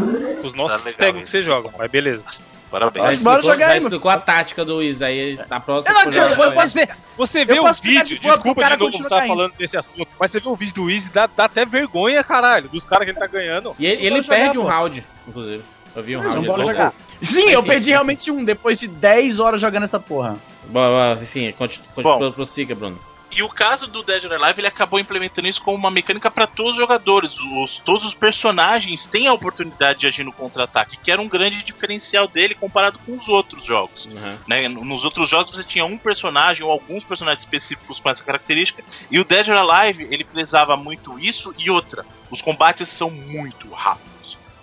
Os nossos Tá legal pegam que você joga, mas beleza. Parabéns. Bora explicou, jogar aí, mano. explicou a tática do Wiz aí na próxima. Eu, não, eu, eu programa. posso ver. Você vê o vídeo, de desculpa de novo estar caindo. falando desse assunto, mas você vê o vídeo do Easy, dá, dá até vergonha, caralho, dos caras que ele tá ganhando. E ele, ele Bora jogar, perde um pô. round, inclusive. Eu vi um Não, round. bora louco. jogar. Sim, Mas eu enfim. perdi realmente um depois de 10 horas jogando essa porra. Bora, bora, enfim, continua, Bom. prossiga, Bruno. E o caso do Dead or Alive, ele acabou implementando isso como uma mecânica para todos os jogadores. Os, todos os personagens têm a oportunidade de agir no contra-ataque, que era um grande diferencial dele comparado com os outros jogos. Uhum. né? Nos outros jogos você tinha um personagem ou alguns personagens específicos com essa característica. E o Dead or Alive, ele prezava muito isso e outra. Os combates são muito rápidos.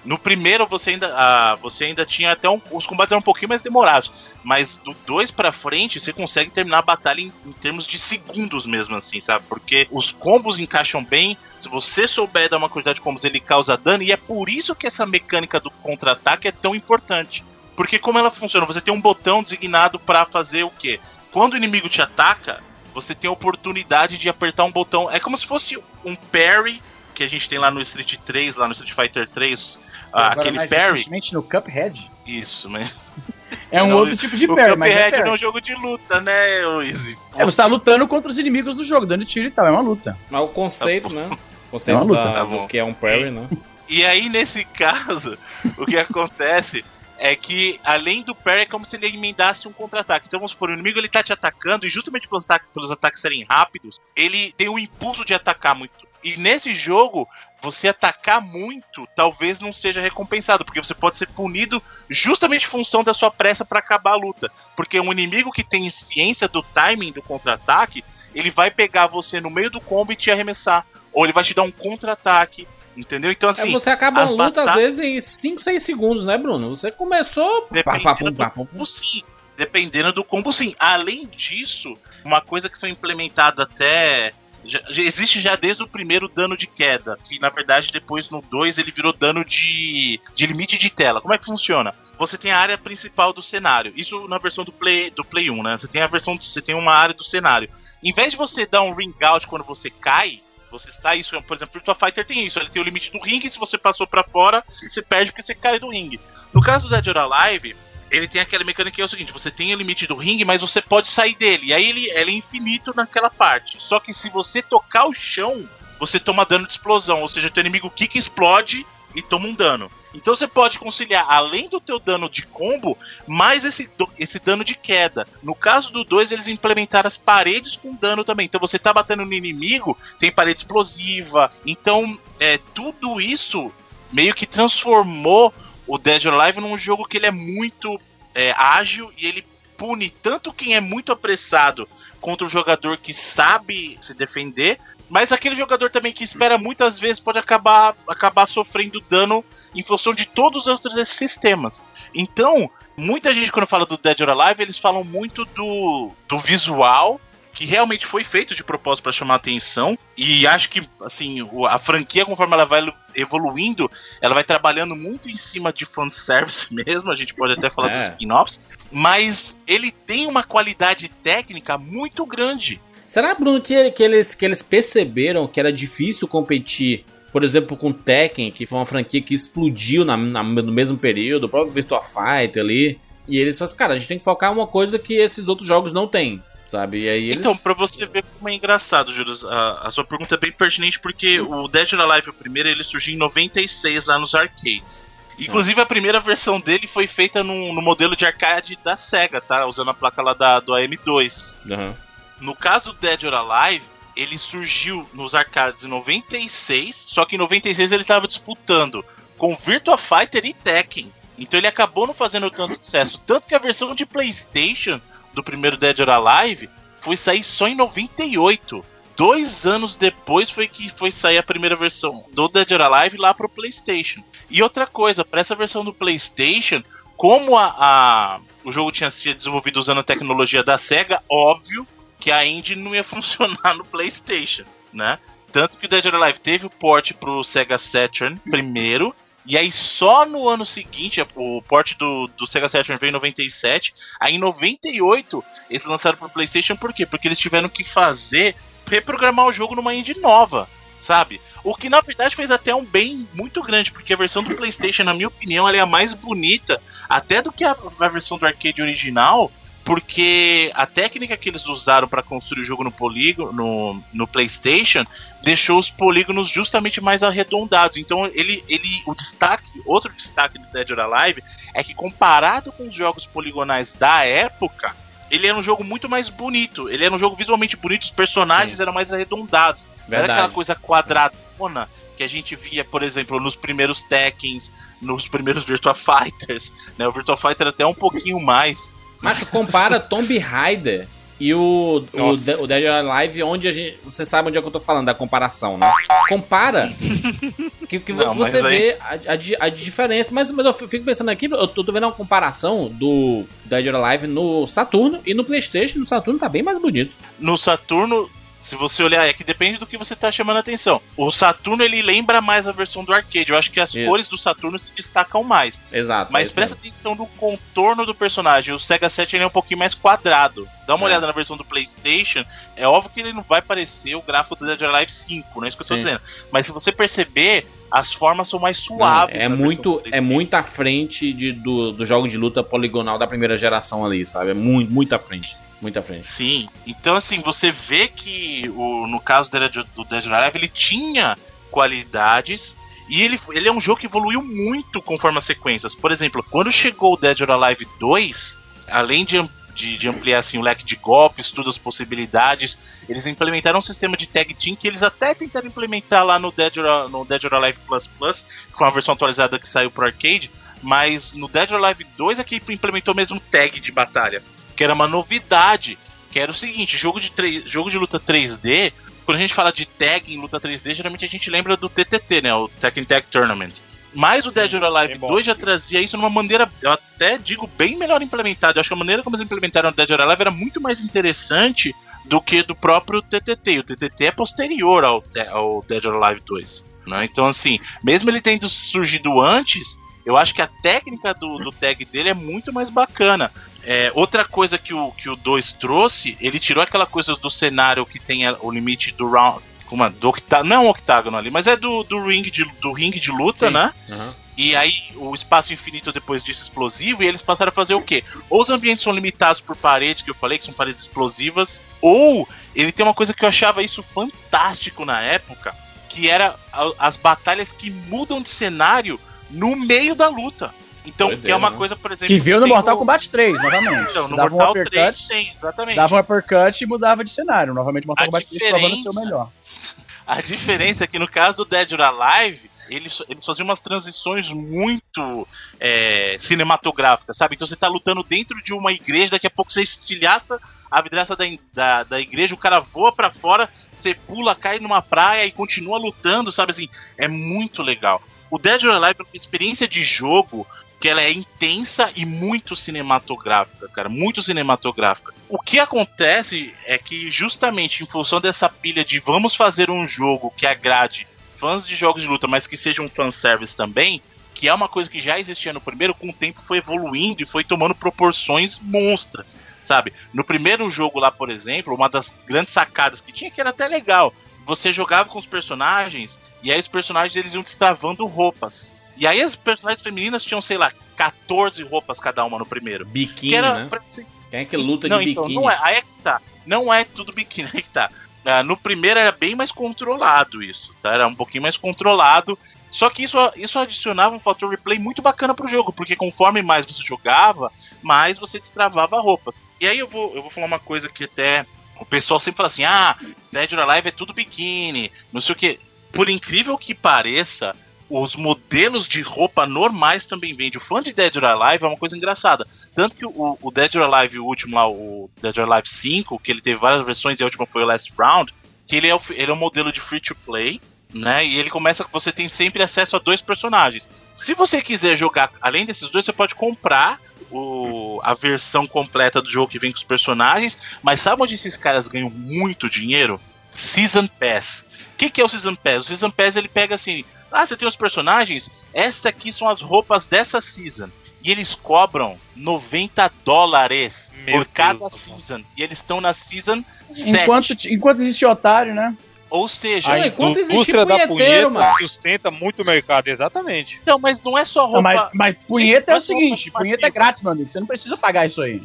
No primeiro você ainda, ah, você ainda tinha até um, os combates eram um pouquinho mais demorados, mas do 2 pra frente você consegue terminar a batalha em, em termos de segundos mesmo assim, sabe? Porque os combos encaixam bem, se você souber dar uma quantidade de combos, ele causa dano e é por isso que essa mecânica do contra-ataque é tão importante. Porque como ela funciona, você tem um botão designado pra fazer o quê? Quando o inimigo te ataca, você tem a oportunidade de apertar um botão. É como se fosse um parry que a gente tem lá no Street 3, lá no Street Fighter 3. Ah, Agora, aquele mais parry. recentemente no Cuphead. Isso, mas. É um Não, outro tipo de o parry, mas é Cuphead não é um jogo de luta, né, Easy? É, você tá lutando contra os inimigos do jogo, dando tiro e tal, é uma luta. Mas o conceito, né? O É conceito uma luta. da- Tá bom. que é um parry, né? E aí, nesse caso, o que acontece é que, além do parry, é como se ele emendasse um contra-ataque. Então, vamos supor, o inimigo ele tá te atacando, e justamente pelos, ataques, pelos ataques serem rápidos, ele tem um impulso de atacar muito. E nesse jogo, você atacar muito talvez não seja recompensado, porque você pode ser punido justamente em função da sua pressa para acabar a luta. Porque um inimigo que tem ciência do timing do contra-ataque, ele vai pegar você no meio do combo e te arremessar. Ou ele vai te dar um contra-ataque. Entendeu? Então, É, assim. você acaba as luta, às vezes, em 5, 6 segundos, né, Bruno? Você começou. Pá, pá, Dependendo pum, do pá, pum, pum. combo, sim. Dependendo do combo, sim. Além disso, uma coisa que foi implementada até. Já, já existe já desde o primeiro dano de queda. Que na verdade, depois no 2 ele virou dano de, de limite de tela. Como é que funciona? Você tem a área principal do cenário. Isso na versão do Play, do Play 1, né? Você tem a versão. Você tem uma área do cenário. Em vez de você dar um ring out quando você cai, você sai isso, por exemplo, Virtua Fighter tem isso, ele tem o limite do ringue, se você passou pra fora, você perde porque você cai do ringue. No caso do Dead or Alive, ele tem aquela mecânica que é o seguinte: você tem o limite do ringue, mas você pode sair dele. E aí ele, ele é infinito naquela parte. Só que se você tocar o chão, você toma dano de explosão. Ou seja, teu inimigo kick explode e toma um dano. Então você pode conciliar, além do teu dano de combo, mais esse, esse dano de queda. No caso do 2, eles implementaram as paredes com dano também. Então você tá batendo no inimigo, tem parede explosiva. Então, é, tudo isso meio que transformou o Dead or Alive num jogo que ele é muito é, ágil e ele pune tanto quem é muito apressado contra o jogador que sabe se defender, mas aquele jogador também que espera muitas vezes pode acabar, acabar sofrendo dano em função de todos os outros sistemas. Então, muita gente quando fala do Dead or Alive, eles falam muito do, do visual que realmente foi feito de propósito para chamar atenção e acho que assim a franquia conforme ela vai evoluindo ela vai trabalhando muito em cima de fanservice mesmo a gente pode até falar É. dos spin-offs mas ele tem uma qualidade técnica muito grande Será, Bruno, que, que, eles, que eles perceberam que era difícil competir, por exemplo, com Tekken, que foi uma franquia que explodiu na, na- no mesmo período, o próprio Virtua Fighter ali. E eles falaram assim, cara, a gente tem que focar em uma coisa que esses outros jogos não têm, sabe? E aí eles... Então, pra você ver como é engraçado, Júlio, a, a sua pergunta é bem pertinente porque o Dead or Alive, o primeiro, ele surgiu em 96 lá nos arcades. Inclusive, a primeira versão dele foi feita no, no modelo de arcade da SEGA, tá? Usando a placa lá da, do AM2. Aham. No caso do Dead or Alive, ele surgiu nos arcades em 96, só que em 96 ele estava disputando com Virtua Fighter e Tekken. Então ele acabou não fazendo tanto sucesso. Tanto que a versão de PlayStation do primeiro Dead or Alive foi sair só em 98. Dois anos depois foi que foi sair a primeira versão do Dead or Alive lá pro PlayStation. E outra coisa, para essa versão do PlayStation, como a, a- o jogo tinha sido desenvolvido usando a tecnologia da SEGA, óbvio que a engine não ia funcionar no PlayStation, né? Tanto que o Dead or Alive teve o port pro Sega Saturn primeiro, e aí só no ano seguinte, o port do, do Sega Saturn veio em 97, aí em 98 eles lançaram pro PlayStation por quê? Porque eles tiveram que fazer, reprogramar o jogo numa engine nova, sabe? O que na verdade fez até um bem muito grande, porque a versão do PlayStation, na minha opinião, ela é a mais bonita, até do que a, a versão do arcade original, porque a técnica que eles usaram para construir o jogo no polígono, no, no PlayStation, deixou os polígonos justamente mais arredondados. Então ele, ele, o destaque, outro destaque do Dead or Alive é que comparado com os jogos poligonais da época, ele era um jogo muito mais bonito. Ele era um jogo visualmente bonito, os personagens eram mais arredondados. Não Era aquela Verdade. coisa quadradona que a gente via, por exemplo, nos primeiros Tekkens, nos primeiros Virtua Fighters. Né? O Virtua Fighter até um pouquinho mais. Mas compara Tomb Raider e o, o, Nossa. O Dead or Alive, onde a gente. Você sabe onde é que eu tô falando, da comparação, né? Compara. que, que Não, você aí- vê a, a a diferença. Mas, mas eu fico pensando aqui, eu tô, tô vendo uma comparação do Dead or Alive no Saturno e no Playstation. No Saturno tá bem mais bonito. No Saturno, se você olhar, é que depende do que você tá chamando a atenção. O Saturno ele lembra mais a versão do arcade. Eu acho que as Isso. cores do Saturno se destacam mais. Exato. é Mas isso presta mesmo. atenção no contorno do personagem. O Sega 7 ele é um pouquinho mais quadrado. Dá uma É. olhada na versão do PlayStation. É óbvio que ele não vai parecer o gráfico do Dead or Alive 5, não é isso que eu tô Sim. dizendo. Mas se você perceber, as formas são mais Não, suaves. é versão do muito, é muito à frente de, do, do jogo de luta poligonal da primeira geração ali, sabe? É muito, muito à frente. Muito à frente. Sim. Então, assim, você vê que o, no caso do Dead, or Alive, ele tinha qualidades. E ele, ele é um jogo que evoluiu muito conforme as sequências. Por exemplo, quando chegou o Dead or Alive 2, além de, de, de ampliar assim, o leque de golpes, todas as possibilidades, eles implementaram um sistema de tag team que eles até tentaram implementar lá no Dead or, no Dead or Alive Plus Plus, que foi uma versão atualizada que saiu pro arcade. Mas no Dead or Alive 2 é que implementou mesmo tag de batalha que era uma novidade, que era o seguinte, jogo de, 3, jogo de luta 3D, quando a gente fala de tag em luta 3D, geralmente a gente lembra do TTT, né, o Tekken Tag Tournament. Mas o Dead or Alive bem bom. 2 já trazia isso numa maneira, eu até digo, bem melhor implementada. Eu acho que a maneira como eles implementaram o Dead or Alive era muito mais interessante do que do próprio TTT. O TTT é posterior ao, ao Dead or Alive 2. Né? Então, assim, mesmo ele tendo surgido antes, eu acho que a técnica do, do tag dele é muito mais bacana. É, outra coisa que o, que o 2 trouxe, ele tirou aquela coisa do cenário que tem o limite do round. Como é? Do não é um octágono ali, mas é do, do, ringue, de, do ringue de luta, Sim. né? Aham. E aí o espaço infinito depois disso explosivo, e eles passaram a fazer o quê? Ou os ambientes são limitados por paredes, que eu falei, que são paredes explosivas, ou ele tem uma coisa que eu achava isso fantástico na época, que era as batalhas que mudam de cenário no meio da luta. Então, Doideira, que é uma né? coisa, por exemplo. Que veio no Mortal o- Kombat 3, novamente. Então, no dava um Mortal uppercut, 3 tem, exatamente. dava um uppercut e mudava de cenário. Novamente, Mortal A Kombat 3 provando ser o diferença- melhor. A diferença é que no caso do Dead or Alive, eles, eles faziam umas transições muito é, cinematográficas, sabe? Então você tá lutando dentro de uma igreja, daqui a pouco você estilhaça a vidraça da, da, da igreja, o cara voa pra fora, você pula, cai numa praia e continua lutando, sabe assim? É muito legal. O Dead or Alive é uma experiência de jogo que ela é intensa e muito cinematográfica, cara, muito cinematográfica. O que acontece é que justamente em função dessa pilha de vamos fazer um jogo que agrade fãs de jogos de luta, mas que seja um fanservice também, que é uma coisa que já existia no primeiro, com o tempo foi evoluindo e foi tomando proporções monstras, sabe? No primeiro jogo lá, por exemplo, uma das grandes sacadas que tinha, que era até legal, você jogava com os personagens e aí os personagens eles iam destravando roupas. E aí as personagens femininas tinham, sei lá, 14 roupas cada uma no primeiro. Biquíni, Que era né? ser Quem é que luta não, de então, biquíni? não é, aí é que tá. Não é tudo biquíni, aí que tá. Ah, no primeiro era bem mais controlado isso, tá? Era um pouquinho mais controlado. Só que isso, isso adicionava um fator replay muito bacana pro jogo, porque conforme mais você jogava, mais você destravava roupas. E aí eu vou, eu vou falar uma coisa que até o pessoal sempre fala assim: ah, Dead or Alive é tudo biquíni, não sei o que. Por incrível que pareça, os modelos de roupa normais também vendem. O fã de Dead or Alive é uma coisa engraçada. Tanto que o, o Dead or Alive, o último lá, o Dead or Alive 5, que ele teve várias versões e a última foi o Last Round, que ele é, o, ele é um modelo de free to play, né? E ele começa você tem sempre acesso a dois personagens. Se você quiser jogar além desses dois, você pode comprar o, a versão completa do jogo que vem com os personagens. Mas sabe onde esses caras ganham muito dinheiro? Season Pass. O que, que é o Season Pass? O Season Pass ele pega assim: ah, você tem os personagens? Essas aqui são as roupas dessa season. E eles cobram 90 dólares Meu por cada Deus. season. E eles estão na season 7. Enquanto, enquanto existe otário, né? Ou seja, enquanto existe indústria da punheta mano. sustenta muito o mercado, exatamente. então, mas não é só roupa. Não, mas, mas punheta é o Mas seguinte: punheta é grátis, meu amigo. Você não precisa pagar isso aí.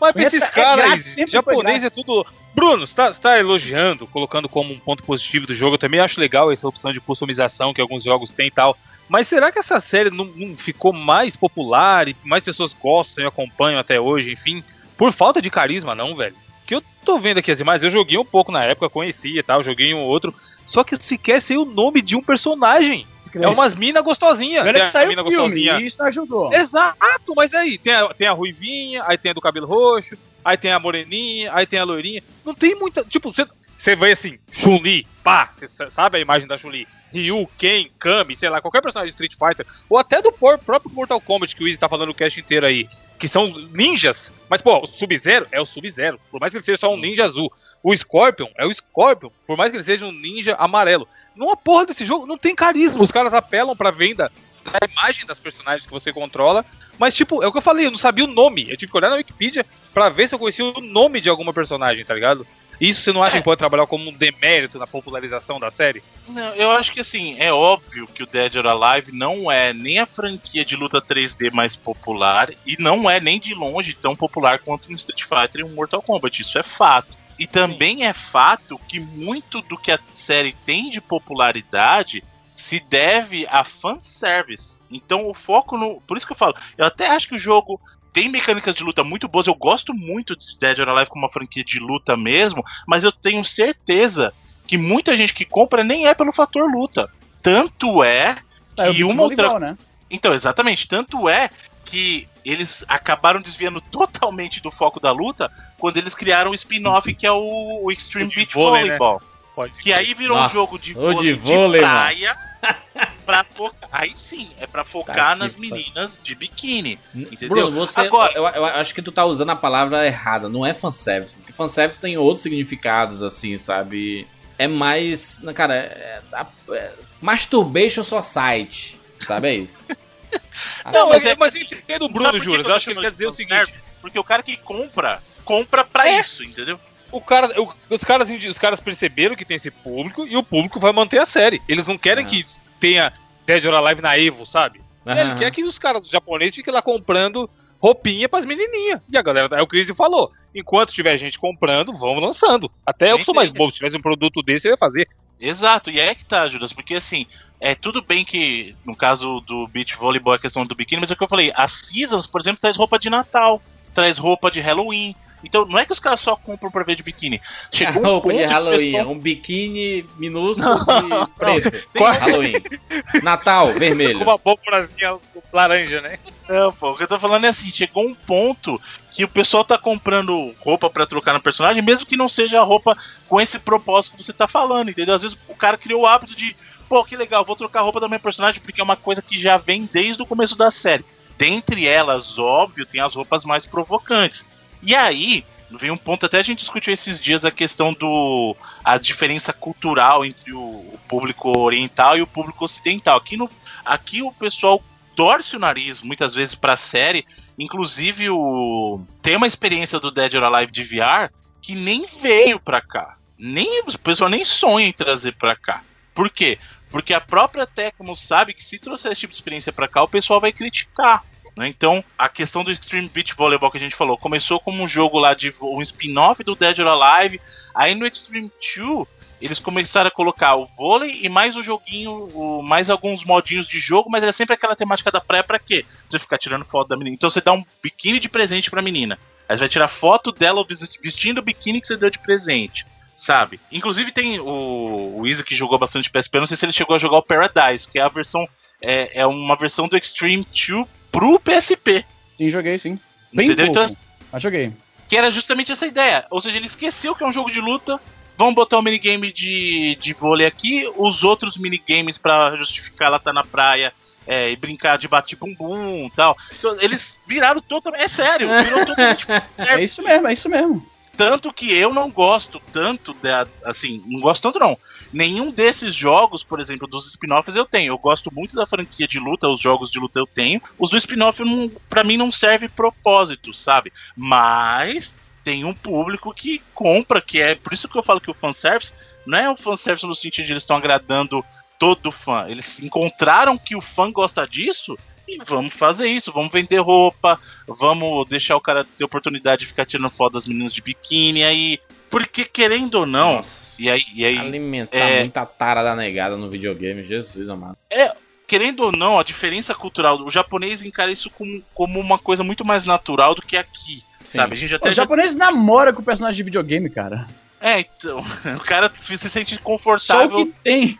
Mas pra esses é caras, grátis, sempre foi japonês é tudo. Bruno, você tá, você tá elogiando, colocando como um ponto positivo do jogo. Eu também acho legal essa opção de customização que alguns jogos têm e tal. Mas será que essa série não, não ficou mais popular e mais pessoas gostam e acompanham até hoje, enfim, por falta de carisma, não, velho? Que eu tô vendo aqui as imagens, eu joguei um pouco na época, conhecia e tal, joguei um outro. Só que sequer sei o nome de um personagem. É umas mina gostosinha. Olha Tem que saiu o filme, gostosinha e isso ajudou. Exato, mas aí, tem a, tem a ruivinha, aí tem a do cabelo roxo, aí tem a moreninha, aí tem a loirinha. Não tem muita. Tipo, você- você vê assim, Chun-Li, pá, você sa- sabe a imagem da Chun-Li? Ryu, Ken, Kami, sei lá, qualquer personagem de Street Fighter, ou até do próprio Mortal Kombat que o Easy tá falando o cast inteiro aí, que são ninjas. Mas, pô, o Sub-Zero é o Sub-Zero, por mais que ele seja só um ninja azul. O Scorpion é o Scorpion, por mais que ele seja um ninja amarelo. Numa porra desse jogo não tem carisma. Os caras apelam pra venda da imagem das personagens que você controla. Mas, tipo, é o que eu falei, eu não sabia o nome. Eu tive que olhar na Wikipedia pra ver se eu conhecia o nome de alguma personagem, tá ligado? Isso você não acha É. que pode trabalhar como um demérito na popularização da série? Não, eu acho que assim, é óbvio que o Dead or Alive não é nem a franquia de luta 3D mais popular e não é nem de longe tão popular quanto um Street Fighter e um Mortal Kombat. Isso é fato. E também é fato que muito do que a série tem de popularidade se deve a fanservice. Então o foco no. Por isso que eu falo, eu até acho que o jogo tem mecânicas de luta muito boas. Eu gosto muito de Dead or Alive como uma franquia de luta mesmo, mas eu tenho certeza que muita gente que compra nem é pelo fator luta. Tanto é Saiu e beat uma outra- voleibol, né? então, exatamente. Tanto é que eles acabaram desviando totalmente do foco da luta quando eles criaram o spin-off que é o, o Extreme O de Beach vôlei, né? Volleyball. Pode. Que aí virou Nossa, um jogo de vôlei de vôlei, mano. praia. pra focar. Aí sim, é pra focar Tá nas que meninas de biquíni. Entendeu? Bruno, você. Agora- eu, eu acho que tu tá usando a palavra errada. Não é fanservice. Porque fanservice tem outros significados, assim, sabe? É mais. Cara, é, é, é, Masturbation Society. Sabe? É isso. Não, mas é- mas eu entendo o Bruno, Júlio. Eu acho que ele quer dizer o seguinte? Porque o cara que compra, compra pra É. isso, entendeu? o cara, o- os, caras, os caras perceberam que tem esse público e o público vai manter a série. Eles não querem Ah. que tenha Dead or Alive na Evo, sabe? Ele Aham. quer que os caras japoneses fiquem lá comprando roupinha pras menininhas. E a galera, é o Chris falou. Enquanto tiver gente comprando, vamos lançando. Até eu que sou mais Entendi. bobo, se tivesse um produto desse, eu ia fazer. Exato, e é que tá, Judas, porque assim, é tudo bem que no caso do beach volleyball é a questão do biquíni, mas é o que eu falei, a Seasons, por exemplo, traz roupa de Natal, traz roupa de Halloween. Então não é que os caras só compram pra ver de biquíni. A Chegou um roupa ponto de Halloween, pessoal- um biquíni minúsculo de preto. Qual- Halloween. Natal, Com vermelho. uma pólvorazinha laranja, né? Não, pô, o que eu tô falando é assim, chegou um ponto que o pessoal tá comprando roupa pra trocar no personagem, mesmo que não seja a roupa com esse propósito que você tá falando, entendeu? Às vezes o cara criou o hábito de, pô, que legal, vou trocar a roupa da minha personagem porque é uma coisa que já vem desde o começo da série. Dentre elas, óbvio, tem as roupas mais provocantes. E aí, vem um ponto, até a gente discutiu esses dias a questão do. a diferença cultural entre o, o público oriental e o público ocidental. Aqui, no, aqui o pessoal torce o nariz muitas vezes pra série. Inclusive, o tem uma experiência do Dead or Alive de VR que nem veio pra cá. Nem, o pessoal nem sonha em trazer pra cá. Por quê? Porque a própria Tecmo sabe que se trouxer esse tipo de experiência pra cá, o pessoal vai criticar. Né? Então, a questão do Extreme Beach Volleyball que a gente falou começou como um jogo lá de um spin-off do Dead or Alive. Aí no Extreme 2 eles começaram a colocar o vôlei e mais o joguinho, o- mais alguns modinhos de jogo, mas é sempre aquela temática da praia pra quê? Você ficar tirando foto da menina. Então você dá um biquíni de presente pra menina. Aí você vai tirar foto dela vestindo o biquíni que você deu de presente. Sabe? Inclusive tem o, o Isa que jogou bastante PSP, eu não sei se ele chegou a jogar o Paradise, que é a versão. É, é uma versão do Extreme 2 pro PSP. Sim, joguei, sim. Bem Entendeu? pouco, Então, mas joguei. que era justamente essa ideia. Ou seja, ele esqueceu que é um jogo de luta. Vamos botar um minigame de, de vôlei aqui, os outros minigames pra justificar ela tá na praia é, e brincar de bate bumbum e tal. Então, eles viraram totalmente. É sério, virou totalmente. É isso mesmo, é isso mesmo. Tanto que eu não gosto tanto da. Assim, não gosto tanto não. Nenhum desses jogos, por exemplo, dos spin-offs eu tenho. Eu gosto muito da franquia de luta, os jogos de luta eu tenho. Os do spin-off, pra mim, não serve propósito, sabe? Mas tem um público que compra, que é. Por isso que eu falo que o fanservice não é um fanservice no sentido de eles estão agradando todo fã. Eles encontraram que o fã gosta disso e vamos fazer isso. Vamos vender roupa, vamos deixar o cara ter oportunidade de ficar tirando foto das meninas de biquíni aí. Porque querendo ou não, Nossa. E aí, e aí Alimentar é- muita tara da negada no videogame, Jesus amado. querendo ou não, a diferença cultural, o japonês encara isso como, como uma coisa muito mais natural do que aqui. Sim. Sabe? A gente até Os já- japoneses namoram com o personagem de videogame, cara. É, então, o cara se sente Só o confortável. que tem.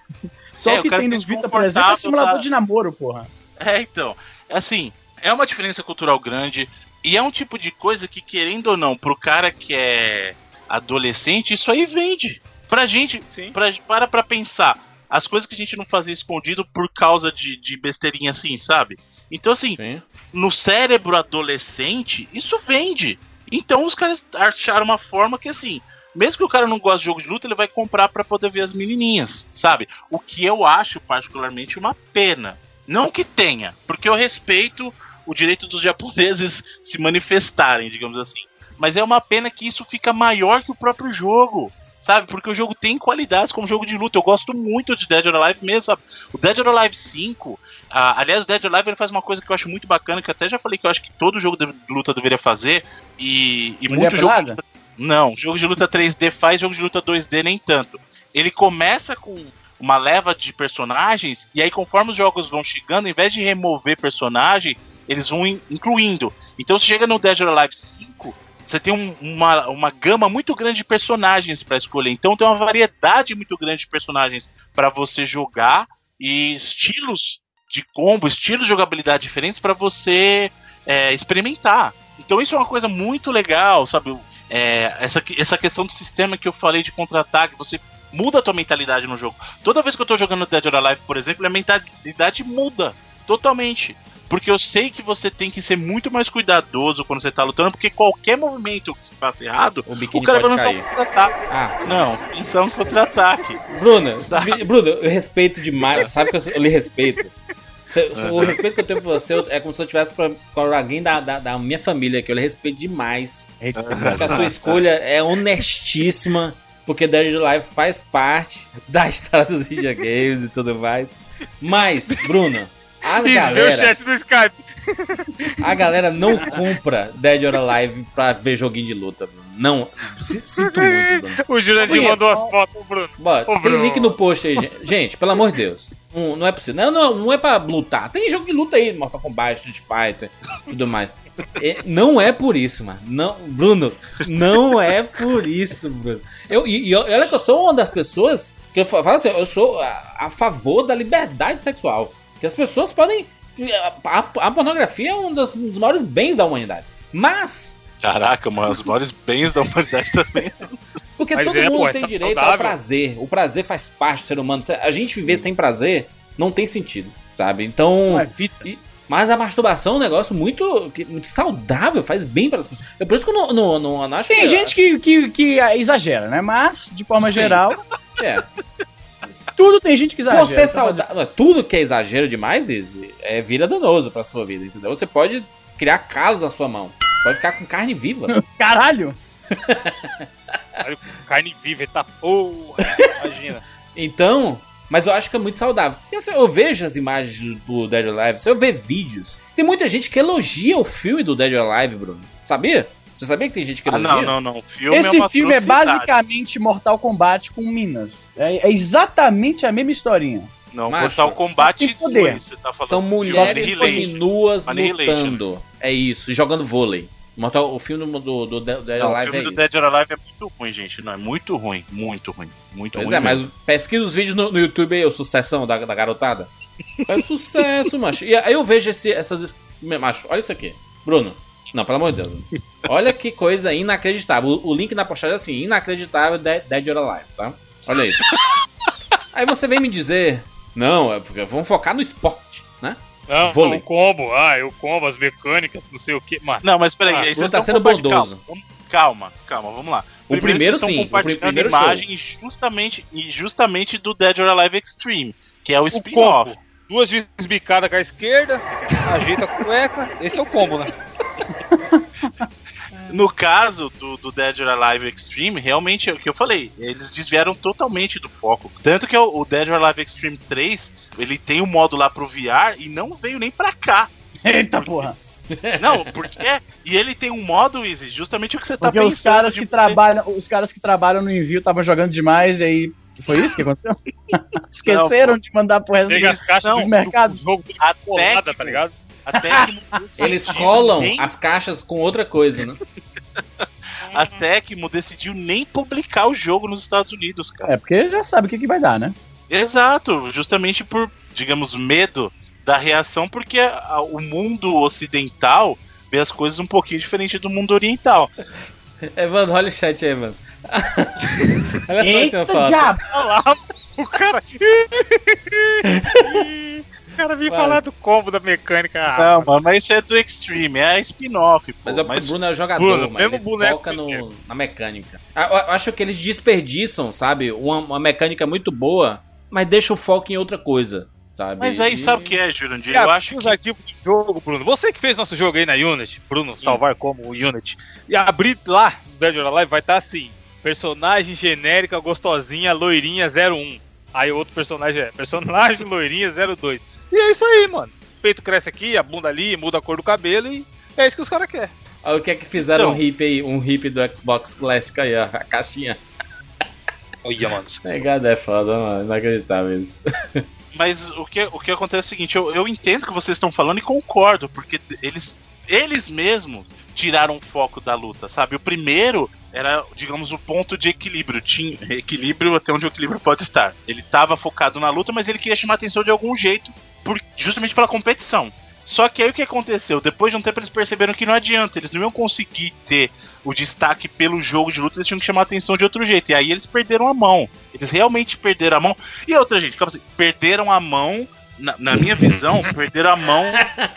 Só É, o que o tem no Vita, por exemplo, é simulador pra- de namoro, porra. É, então. Assim, é uma diferença cultural grande. E é um tipo de coisa que, querendo ou não, pro cara que é adolescente, isso aí vende. Pra gente, Sim. pra, para pra pensar. As coisas que a gente não fazia escondido por causa de, de besteirinha assim, sabe? Então, assim, Sim. no cérebro adolescente, isso vende. Então os caras acharam uma forma que assim, mesmo que o cara não goste de jogo de luta, ele vai comprar pra poder ver as menininhas, sabe? O que eu acho particularmente uma pena. Não que tenha, porque eu respeito o direito dos japoneses se manifestarem, digamos assim. Mas é uma pena que isso fica maior que o próprio jogo. Sabe? Porque o jogo tem qualidades como jogo de luta. Eu gosto muito de Dead or Alive mesmo, sabe? O Dead or Alive 5, ah, aliás, o Dead or Alive ele faz uma coisa que eu acho muito bacana, que eu até já falei que eu acho que todo jogo de luta deveria fazer. E, e muito jogo de luta. Não, jogo de luta 3D faz, jogo de luta 2D nem tanto. Ele começa com uma leva de personagens, e aí conforme os jogos vão chegando, ao invés de remover personagem, eles vão in- incluindo. Então você chega no Dead or Alive 5, você tem um- uma, uma gama muito grande de personagens para escolher. Então tem uma variedade muito grande de personagens para você jogar e estilos de combo, estilos de jogabilidade diferentes para você é, experimentar. Então isso é uma coisa muito legal, sabe? É, essa, essa questão do sistema que eu falei de contra-ataque, você muda a tua mentalidade no jogo. Toda vez que eu tô jogando Dead or Alive, por exemplo, a mentalidade muda totalmente. Porque eu sei que você tem que ser muito mais cuidadoso quando você tá lutando, porque qualquer movimento que você faça errado, O o biquíni cara vai lançar um contra-ataque. Ah, sim. Não, pensar um contra-ataque. Bruna, Bruna, eu respeito demais. Sabe que eu, eu lhe respeito. Se- se- O respeito que eu tenho por você é como se eu tivesse pra, pra alguém da, da, da minha família, que eu lhe respeito demais. Acho que a sua escolha é honestíssima, porque Dead or Alive faz parte da história dos videogames e tudo mais. Mas, Bruna, a Isso, vê o galera, chat do Skype. a galera não compra Dead or Alive pra ver joguinho de luta, Bruno. Não, si- sinto muito, Bruno. O Jurandir mandou as fotos, Bruno. Bora, Ô, tem Bruno. link no post aí, gente. Gente, pelo amor de Deus. Não, não é possível. Não, não, não é pra lutar. Tem jogo de luta aí, Mortal Kombat, Street Fighter, tudo mais. É, não é por isso, mano. Não, Bruno, não é por isso, Bruno. Eu, e, e olha que eu sou uma das pessoas que eu fa- falo assim, eu sou a, a favor da liberdade sexual. Que as pessoas podem. A, a- a pornografia é um dos, um dos maiores bens da humanidade. Mas Caraca, mano, os maiores bens da humanidade também. Porque Mas todo é, mundo pô, tem é direito ao saudável. prazer. O prazer faz parte do ser humano. A gente viver sem prazer não tem sentido, sabe? Então. É. Mas a masturbação é um negócio muito, muito saudável, faz bem para as pessoas. É por isso que eu não, não, não, não acho Tem que. gente que, que, que exagera, né? Mas, de forma Sim. geral, É. tudo tem gente que exagera. Você é Então, saudável. Tudo que é exagero demais, Izzy, é vira danoso pra sua vida, entendeu? Você pode criar calos na sua mão. Pode ficar com carne viva. Caralho! Carne viva, eita porra. Imagina. Então, mas eu acho que é muito saudável. E assim, eu vejo as imagens do Dead or Alive, se eu ver vídeos, tem muita gente que elogia o filme do Dead or Alive, Bruno. Sabia? Você sabia que tem gente que Ah, elogia? não, não, não. Filme é Esse uma filme é atrocidade. basicamente Mortal Kombat com Minas. É, é exatamente a mesma historinha. Não, Macho, Mortal Kombat poder. 2, você tá falando. São mulheres seminuas Annihilation. lutando. É isso, jogando vôlei. Mortal- O filme do, do, do Dead Não, o Alive filme é do isso. Dead or Alive é muito ruim, gente. Não, é muito ruim. Muito ruim. Muito Pois ruim. é, mas mesmo. pesquisa os vídeos no, no YouTube aí, o sucessão da, da garotada. É sucesso, macho. E aí eu vejo esse, essas. Macho, olha isso aqui. Bruno. Não, pelo amor de Deus. Olha que coisa inacreditável. O, o link na postagem é assim: inacreditável Dead, Dead or Alive, tá? Olha isso. Aí você vem me dizer. Não, é porque vamos focar no esporte, né? Não, Vôlei. o combo, ah, o combo, as mecânicas, não sei o que. Mano, Não, mas peraí, Ah, aí vocês tá sendo bondoso. Calma, calma, calma, vamos lá. O primeiro, vocês estão sim, o compartilhando primeiro show. imagens justamente, e justamente do Dead or Alive Extreme, que é o o spin-off. Duas vezes bicadas com a esquerda, ajeita a cueca. Esse é o combo, né? No caso do, do Dead or Alive Extreme, realmente é o que eu falei, eles desviaram totalmente do foco. Tanto que o, o Dead or Alive Extreme 3, ele tem o modo lá pro VR e não veio nem pra cá. Eita porra. Não, porque é. E ele tem um modo, Easy, justamente o que você tá Porque pensando. os caras de que você- trabalham, os caras que trabalham no envio estavam jogando demais e aí foi isso que aconteceu? Esqueceram de mandar pro resto Chega as dos, caixas dos do mercados. jogo tudo Até colada, que- tá ligado? Até que Eles colam nem- as caixas com outra coisa, né? A Tecmo decidiu nem publicar o jogo nos Estados Unidos, cara. É, porque já sabe o que, que vai dar, né? Exato, justamente por, digamos, medo da reação, porque a- o mundo ocidental vê as coisas um pouquinho diferente do mundo oriental. Evandro, olha o chat aí, mano. olha essa última Eita, foto. diabo! Olha lá, o cara. O cara veio Vai. falar do combo da mecânica. Ah, Não, mano, mas isso é do Extreme, é a spin-off. Mas é porque o Bruno é jogador, Bruno, mano. Ele boneco foca no, na mecânica. Ah, Eu, eu acho que eles desperdiçam, sabe? Uma, uma mecânica muito boa, mas deixa o foco em outra coisa, sabe? Mas aí E- sabe o que é, Jurandir? Cara, Eu acho os que. arquivos do jogo, Bruno. Você que fez nosso jogo aí na Unity, Bruno, salvar como o Unity. E abrir lá no Dead or Alive vai estar assim: personagem genérica, gostosinha, loirinha 01. Aí o outro personagem é personagem loirinha 02. E é isso aí, mano. O peito cresce aqui, a bunda ali, muda a cor do cabelo e é isso que os caras querem. Olha o que é que fizeram Então. um hip aí, um hip do Xbox Classic aí, ó, a caixinha. Olha, mano. Pegada é foda, mano. Inacreditável isso. Mas o que, o que acontece é o seguinte, eu, eu entendo o que vocês estão falando e concordo, porque eles, eles mesmos tiraram o foco da luta, sabe? O primeiro era, digamos, o ponto de equilíbrio. Tinha equilíbrio até onde o equilíbrio pode estar. Ele estava focado na luta, mas ele queria chamar atenção de algum jeito, por, justamente pela competição. Só que aí o que aconteceu? Depois de um tempo eles perceberam que não adianta, eles não iam conseguir ter o destaque pelo jogo de luta, eles tinham que chamar atenção de outro jeito. E aí eles perderam a mão. Eles realmente perderam a mão. E outra, gente, assim, perderam a mão, na, na minha visão, perderam a mão.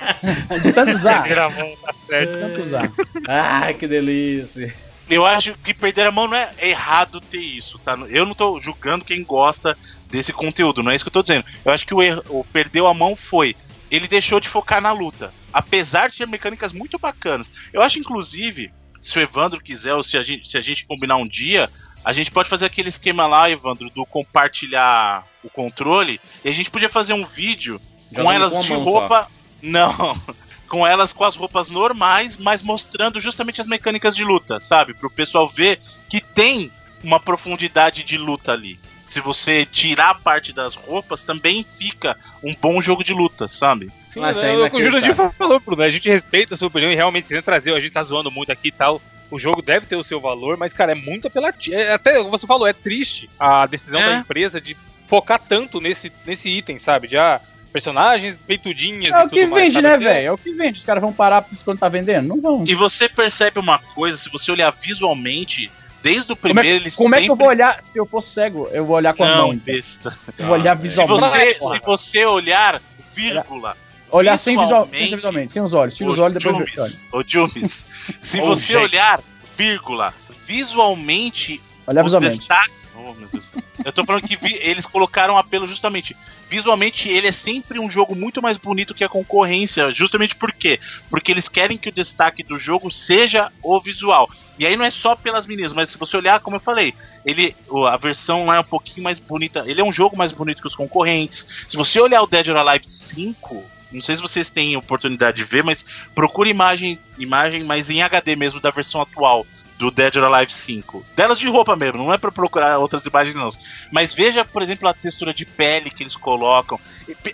De tanto usar. Primeira mão, tá De certo. tanto usar. Ah, que delícia. Eu acho que perder a mão não é errado ter isso, tá? Eu não tô julgando quem gosta desse conteúdo, não é isso que eu tô dizendo. Eu acho que o, erro, o perdeu a mão foi. Ele deixou de focar na luta. Apesar de ter mecânicas muito bacanas. Eu acho, inclusive, se o Evandro quiser, ou se a gente, se a gente combinar um dia, a gente pode fazer aquele esquema lá, Evandro, do compartilhar o controle. E a gente podia fazer um vídeo com elas com a de mão só. roupa. Não. Com elas com as roupas normais, mas mostrando justamente as mecânicas de luta, sabe? Pro pessoal ver que tem uma profundidade de luta ali. Se você tirar a parte das roupas, também fica um bom jogo de luta, sabe? Sim, Nossa, é é o que o Jurandir falou, Bruno. A gente respeita a sua opinião e realmente se trazer, a gente tá zoando muito aqui e tal. O jogo deve ter o seu valor, mas, cara, é muito apelativo. É, até como você falou, é triste a decisão É. da empresa de focar tanto nesse, nesse item, sabe? De ah, personagens peitudinhas É e o que tudo mais, vende, sabe? né, Até- velho? É o que vende. Os caras vão parar quando tá vendendo? Não vão. E você percebe uma coisa, se você olhar visualmente, desde o Como primeiro é, eles como é que eu sempre- vou olhar? Se eu for cego, eu vou olhar com a Não, mão. besta. Eu vou olhar Se visualmente. você, porra. se você olhar, vírgula, Olhar sem, visual, visualmente- sem visualmente, sem os olhos. Tira os olhos e depois. Jumes, ô, Jumes, se você gente. olhar, vírgula, visualmente Olhar os visualmente. destaques. Oh, meu Deus. Eu tô falando que vi- eles colocaram apelo justamente. Visualmente, ele é sempre um jogo muito mais bonito que a concorrência. Justamente por quê? Porque eles querem que o destaque do jogo seja o visual. E aí não é só pelas meninas, mas se você olhar, como eu falei, ele a versão lá é um pouquinho mais bonita. Ele é um jogo mais bonito que os concorrentes. Se você olhar o Dead or Alive 5, Não sei se vocês têm oportunidade de ver, mas procura imagem, imagem, mas em HD mesmo da versão atual do Dead or Alive 5. Delas de roupa mesmo, não é pra procurar outras imagens não. Mas veja, por exemplo, a textura de pele que eles colocam.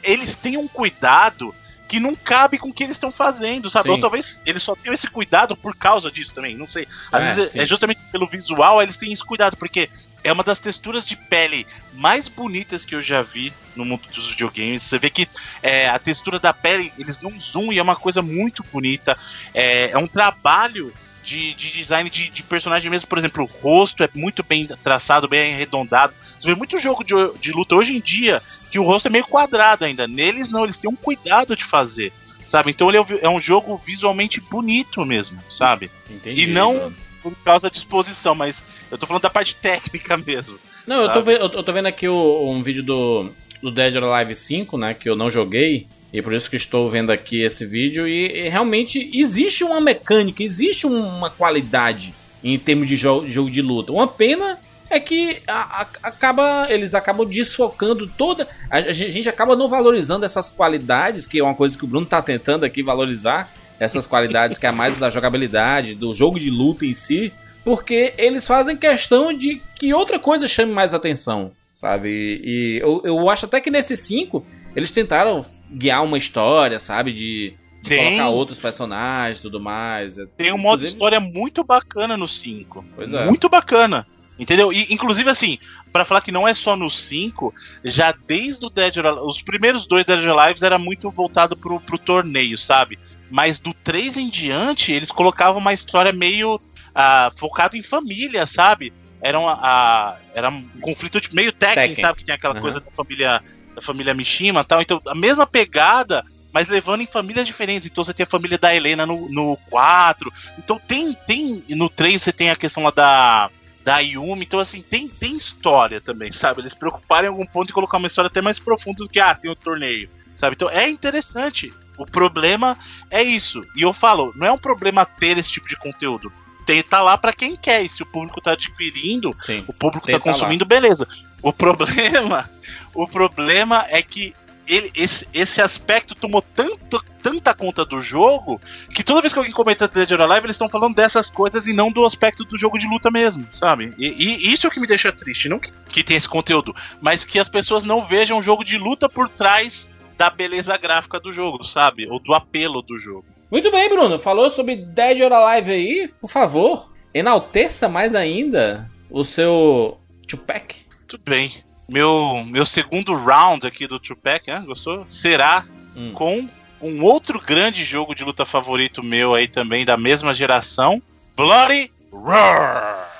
Eles têm um cuidado que não cabe com o que eles estão fazendo, sabe? Sim. Ou talvez eles só tenham esse cuidado por causa disso também, não sei. Às É, vezes sim. é justamente pelo visual eles têm esse cuidado, porque é uma das texturas de pele mais bonitas que eu já vi no mundo dos videogames. Você vê que é, a textura da pele, eles dão um zoom e é uma coisa muito bonita. É, é um trabalho de, de design de, de personagem mesmo. Por exemplo, o rosto é muito bem traçado, bem arredondado. Você vê muito jogo de, de luta hoje em dia que o rosto é meio quadrado ainda. Neles não, eles têm um cuidado de fazer. Sabe? Então ele é um é jogo visualmente bonito mesmo, sabe? Entendi. E não Bruno. Por causa de exposição, mas eu tô falando da parte técnica mesmo. Não, eu tô, sabe? ve- eu tô- vendo aqui o- um vídeo do, do Dead or Alive 5, né? Que eu não joguei. E por isso que estou vendo aqui esse vídeo. E, e realmente existe uma mecânica, existe um- uma qualidade em termos de jo- jogo de luta. Uma pena é que a- a- acaba, eles acabam desfocando toda. A, a gente acaba não valorizando essas qualidades, que é uma coisa que o Bruno tá tentando aqui valorizar. Essas qualidades que é mais da jogabilidade, do jogo de luta em si. Porque eles fazem questão de que outra coisa chame mais atenção, sabe? E eu, eu acho até que nesses cinco eles tentaram guiar uma história, sabe? De, de Tem. colocar outros personagens e tudo mais. Tem um modo Inclusive- história muito bacana no 5. Pois é. Muito bacana. Entendeu? E, inclusive, assim, pra falar que não é só no 5, já desde o Dead or Alive, os primeiros dois Dead or Alive era muito voltado pro, pro torneio, sabe? Mas do 3 em diante, eles colocavam uma história meio ah, focado em família, sabe? Era, uma, ah, era um conflito de meio Tekken, Tekken. sabe? Que tem aquela Aham. coisa da família, da família Mishima e tal. Então, a mesma pegada, mas levando em famílias diferentes. Então você tem a família da Helena no, no 4. Então tem, tem. No 3 você tem a questão lá da. Da Yumi, então assim, tem, tem história também, sabe? Eles se preocuparam em algum ponto de colocar uma história até mais profunda do que, ah, tem o torneio, sabe? Então é interessante. O problema é isso. E eu falo, não é um problema ter esse tipo de conteúdo. Tem, tá lá pra quem quer. E se o público tá adquirindo, Sim. o público tá tá consumindo, beleza. O problema, o problema é que ele, esse, esse aspecto tomou tanto, tanta conta do jogo que toda vez que alguém comenta Dead or Alive, eles estão falando dessas coisas e não do aspecto do jogo de luta mesmo, sabe? E, e isso é o que me deixa triste, não que, que tem esse conteúdo, mas que as pessoas não vejam o jogo de luta por trás da beleza gráfica do jogo, sabe? Ou do apelo do jogo. Muito bem, Bruno. Falou sobre Dead or Alive aí. Por favor, enalteça mais ainda o seu Tupac. Tudo bem. Meu, meu segundo round aqui do Tupac, né? Gostou? Será Hum. com um outro grande jogo de luta favorito meu aí também, da mesma geração, Bloody Roar.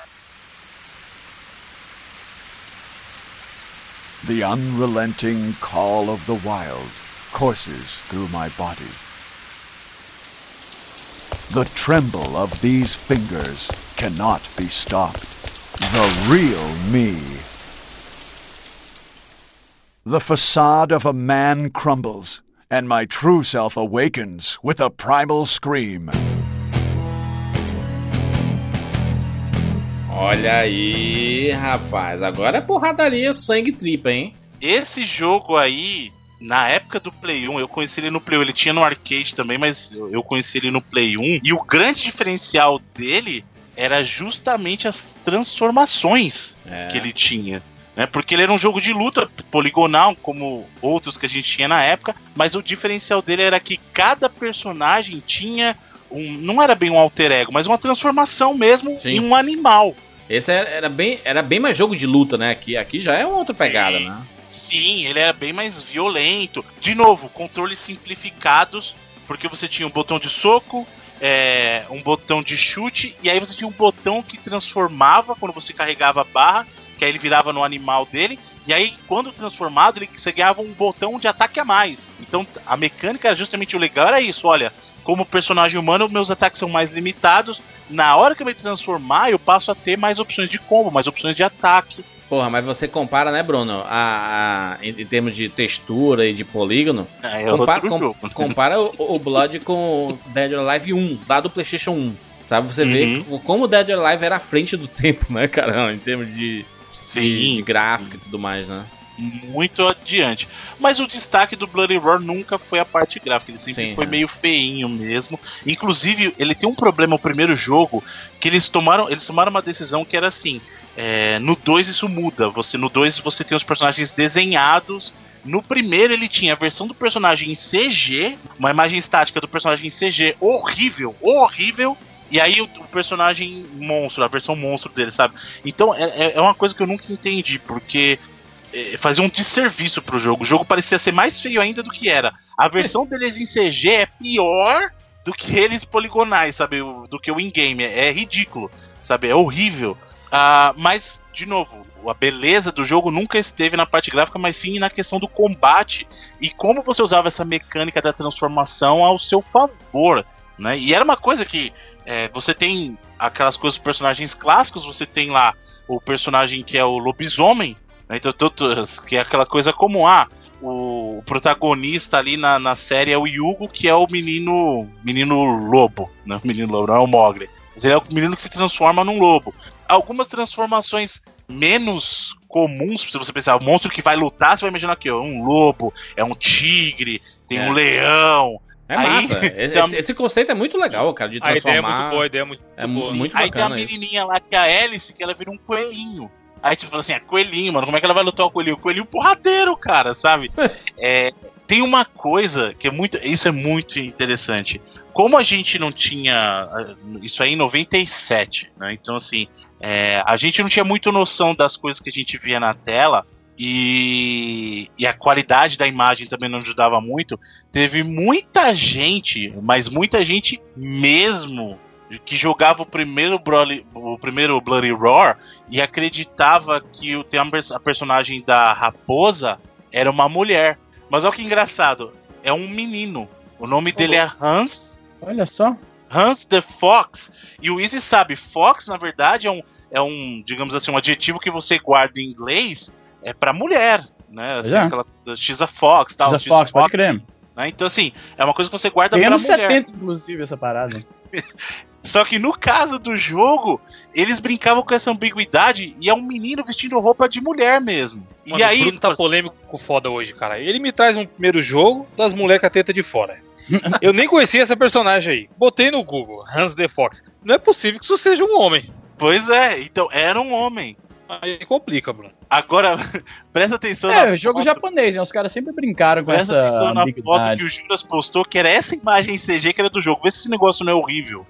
The unrelenting call of the wild courses through my body. The tremble of these fingers cannot be stopped. The real me. The facade of a man crumbles, and my true self awakens with a primal scream. Olha aí, rapaz. Agora é porradaria, sangue tripa, hein? Esse jogo aí, na época do Play 1, eu conheci ele no Play 1, ele tinha no arcade também, mas eu conheci ele no Play 1, e o grande diferencial dele era justamente as transformações É. que ele tinha. Né? Porque ele era um jogo de luta poligonal, como outros que a gente tinha na época, mas o diferencial dele era que cada personagem tinha um. Não era bem um alter ego, mas uma transformação mesmo Sim. em um animal. Esse era, era bem, era bem mais jogo de luta, né? Aqui, aqui já é uma outra Sim. pegada, né? Sim, ele era bem mais violento. De novo, controles simplificados, porque você tinha um botão de soco, é, um botão de chute, e aí você tinha um botão que transformava quando você carregava a barra, que aí ele virava no animal dele, e aí quando transformado, ele, você ganhava um botão de ataque a mais. Então a mecânica era justamente o legal, era isso, olha. Como personagem humano, meus ataques são mais limitados. Na hora que eu me transformar, eu passo a ter mais opções de combo, mais opções de ataque. Porra, mas você compara, né, Bruno? A, a- em, termos de textura e de polígono, É, compara, outro com- jogo. compara o, o Blood com o Dead or Alive 1, lá do PlayStation 1. Sabe? Você vê Uhum. que- como o Dead or Alive era à frente do tempo, né, cara? Em termos de, de, Sim. de gráfico e tudo mais, né? Muito adiante. Mas o destaque do Bloody Roar nunca foi a parte gráfica, ele sempre Sim, foi é. meio feinho mesmo. Inclusive, ele tem um problema o primeiro jogo, que eles tomaram, eles tomaram uma decisão que era assim, é, no 2 isso muda, você no 2 você tem os personagens desenhados no primeiro ele tinha a versão do personagem em CG, uma imagem estática do personagem em CG horrível, horrível. E aí o, o personagem monstro, a versão monstro dele, sabe? Então é, é- é uma coisa que eu nunca entendi, porque fazia um desserviço pro jogo. O jogo parecia ser mais feio ainda do que era. A versão deles em CG é pior do que eles poligonais, sabe? Do que o in-game. É, é ridículo, sabe? É horrível. Ah, mas, de novo, a beleza do jogo nunca esteve na parte gráfica, mas sim na questão do combate e como você usava essa mecânica da transformação ao seu favor. Né? E era uma coisa que é, você tem aquelas coisas dos personagens clássicos, você tem lá o personagem que é o lobisomem? Então, todos- que é aquela coisa como ah, o protagonista ali na, na série é o Yugo, que é o menino menino lobo, né? O menino lobo, não é o Mogli. Mas ele é o menino que se transforma num lobo. Algumas transformações menos comuns, se você pensar, o monstro que vai lutar, você vai imaginar aqui, ó, um lobo, é um tigre, tem É. um leão. É Aí- massa. Esse, esse conceito é muito legal, cara, de A ideia é transformar. muito boa, a ideia é muito É boa. muito Aí tem a bacana isso. menininha lá, que é a Alice, que ela vira um coelhinho. Aí tipo fala assim, é coelhinho, mano, como é que ela vai lutar o coelhinho? O coelhinho porradeiro, cara, sabe? É, tem uma coisa que é muito. Isso é muito interessante. Como a gente não tinha. ah, Isso aí em 97, né? Então, assim, é, a gente não tinha muito noção das coisas que a gente via na tela. E, e a qualidade da imagem também não ajudava muito. Teve muita gente, mas muita gente mesmo, que jogava o primeiro, Broly, o primeiro Bloody Roar e acreditava que o tem a pers- a personagem da raposa era uma mulher. Mas olha que engraçado, é um menino. O nome dele é Hans, Olha só. Hans the Fox. E o Easy sabe, Fox na verdade é um, é um, digamos assim, um adjetivo que você guarda em inglês é para mulher, né? Assim, é. aquela She's a Fox, tal. She's a a Fox, pode crer. Né? Então assim, é uma coisa que você guarda Tem pra mulher. 70, inclusive, essa parada. Só que no caso do jogo, eles brincavam com essa ambiguidade e é um menino vestindo roupa de mulher mesmo. Mano, e aí, o Bruno tá polêmico foda hoje, cara. Ele me traz um primeiro jogo das mulheres com a teta de fora. Eu nem conhecia essa personagem aí. Botei no Google, Hans the Fox. Não é possível que isso seja um homem. pois é, então era um homem. Aí complica, Bruno. Agora, presta atenção É, na jogo foto, japonês, né? Os caras sempre brincaram com Presta essa atenção na foto que o Juras postou, que era essa imagem em CG que era do jogo. Vê se esse negócio não é horrível.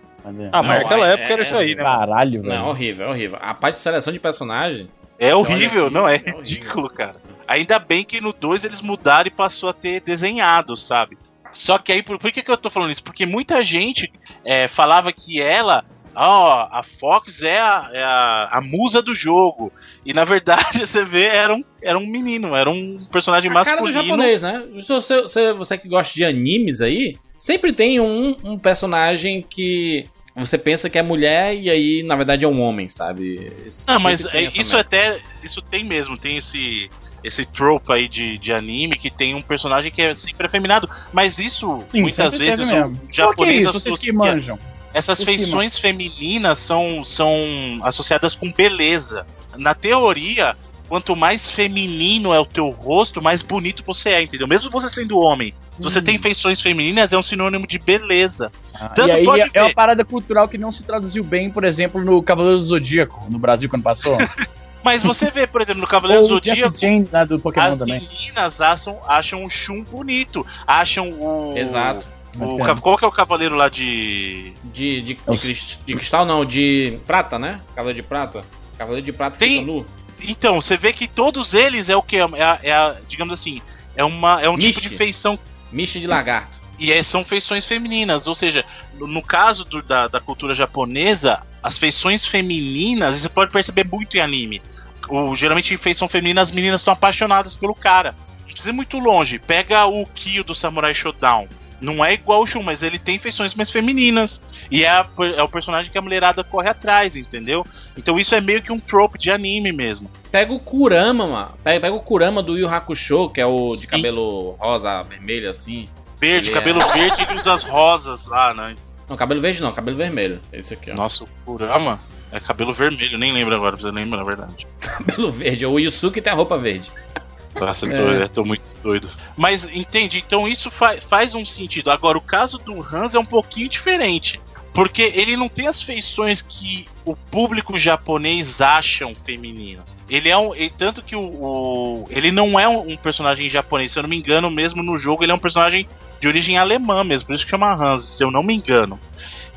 Ah, mas naquela é- época era é- isso aí, né? Caralho, velho. Não, horrível, é horrível. A parte de seleção de personagem. É horrível, olha não é aqui, é ridículo, cara. Ainda bem que no 2 eles mudaram e passou a ter desenhado, sabe? Só que aí, por, por que, que eu tô falando isso? Porque muita gente é, falava que ela, ó, a Fox é, a, é a, a musa do jogo. E na verdade, você vê, era um, era um menino, era um personagem A cara do masculino. japonês, né? Se você, você, você que gosta de animes aí, sempre tem um, um personagem que você pensa que é mulher e aí, na verdade, é um homem, sabe? Ah, mas é, isso até. Isso tem mesmo, tem esse. Esse trope aí de, de anime que tem um personagem que é sempre afeminado. Mas isso, Sim, muitas vezes, mesmo. o Por que japonês isso? Vocês que manjam. Essas feições femininas são, são associadas com beleza. Na teoria, quanto mais feminino é o teu rosto, mais bonito você é, entendeu? Mesmo você sendo homem, se você Hum. tem feições femininas, é um sinônimo de beleza. Ah, Tanto e aí pode é, é uma parada cultural que não se traduziu bem, por exemplo, no Cavaleiro do Zodíaco, no Brasil, quando passou. Mas você vê, por exemplo, no Cavaleiro Ou o Zodíaco, Jane lá do Pokémon as também. meninas acham, acham o Shun bonito, acham o. Exato. O, qual que é o cavaleiro lá de. De, de, de, É o- de cristal, não, de prata, né? Cavaleiro de prata. Cavaleiro de prata Tem- fica nu. Então, você vê que todos eles é o que? É a, é a- digamos assim, é, uma, é um tipo de feição Miche de lagarto. E é- são feições femininas, ou seja, no, no caso do- da, da cultura japonesa, as feições femininas, você pode perceber muito em anime. O, geralmente em feição feminina, as meninas estão apaixonadas pelo cara. Não precisa ir muito longe. Pega o Kyo do Samurai Shodown. Não é igual o Shun, mas ele tem feições mais femininas. E é, a- é o personagem que a mulherada corre atrás, entendeu? Então isso é meio que um trope de anime mesmo. Pega o Kurama, mano. Pega, pega o Kurama do Yu Hakusho, que é o de Sim. cabelo rosa, vermelho, assim. Verde, Ele cabelo é- verde, ele usa as rosas lá, né? Não, cabelo verde não, cabelo vermelho. Esse aqui, ó. Nossa, o Kurama é cabelo vermelho, nem lembro agora, você lembrar, na verdade. Cabelo verde. O Yusuke tem a roupa verde. Nossa, eu tô, É. eu tô muito doido. Mas entende, então isso fa- faz um sentido. Agora, o caso do Hans é um pouquinho diferente. Porque ele não tem as feições que o público japonês acham femininas. Ele é um. ele- tanto que o, o- Ele não é um, um personagem japonês. Se eu não me engano, mesmo no jogo, ele é um personagem de origem alemã mesmo. Por isso que chama Hans, se eu não me engano.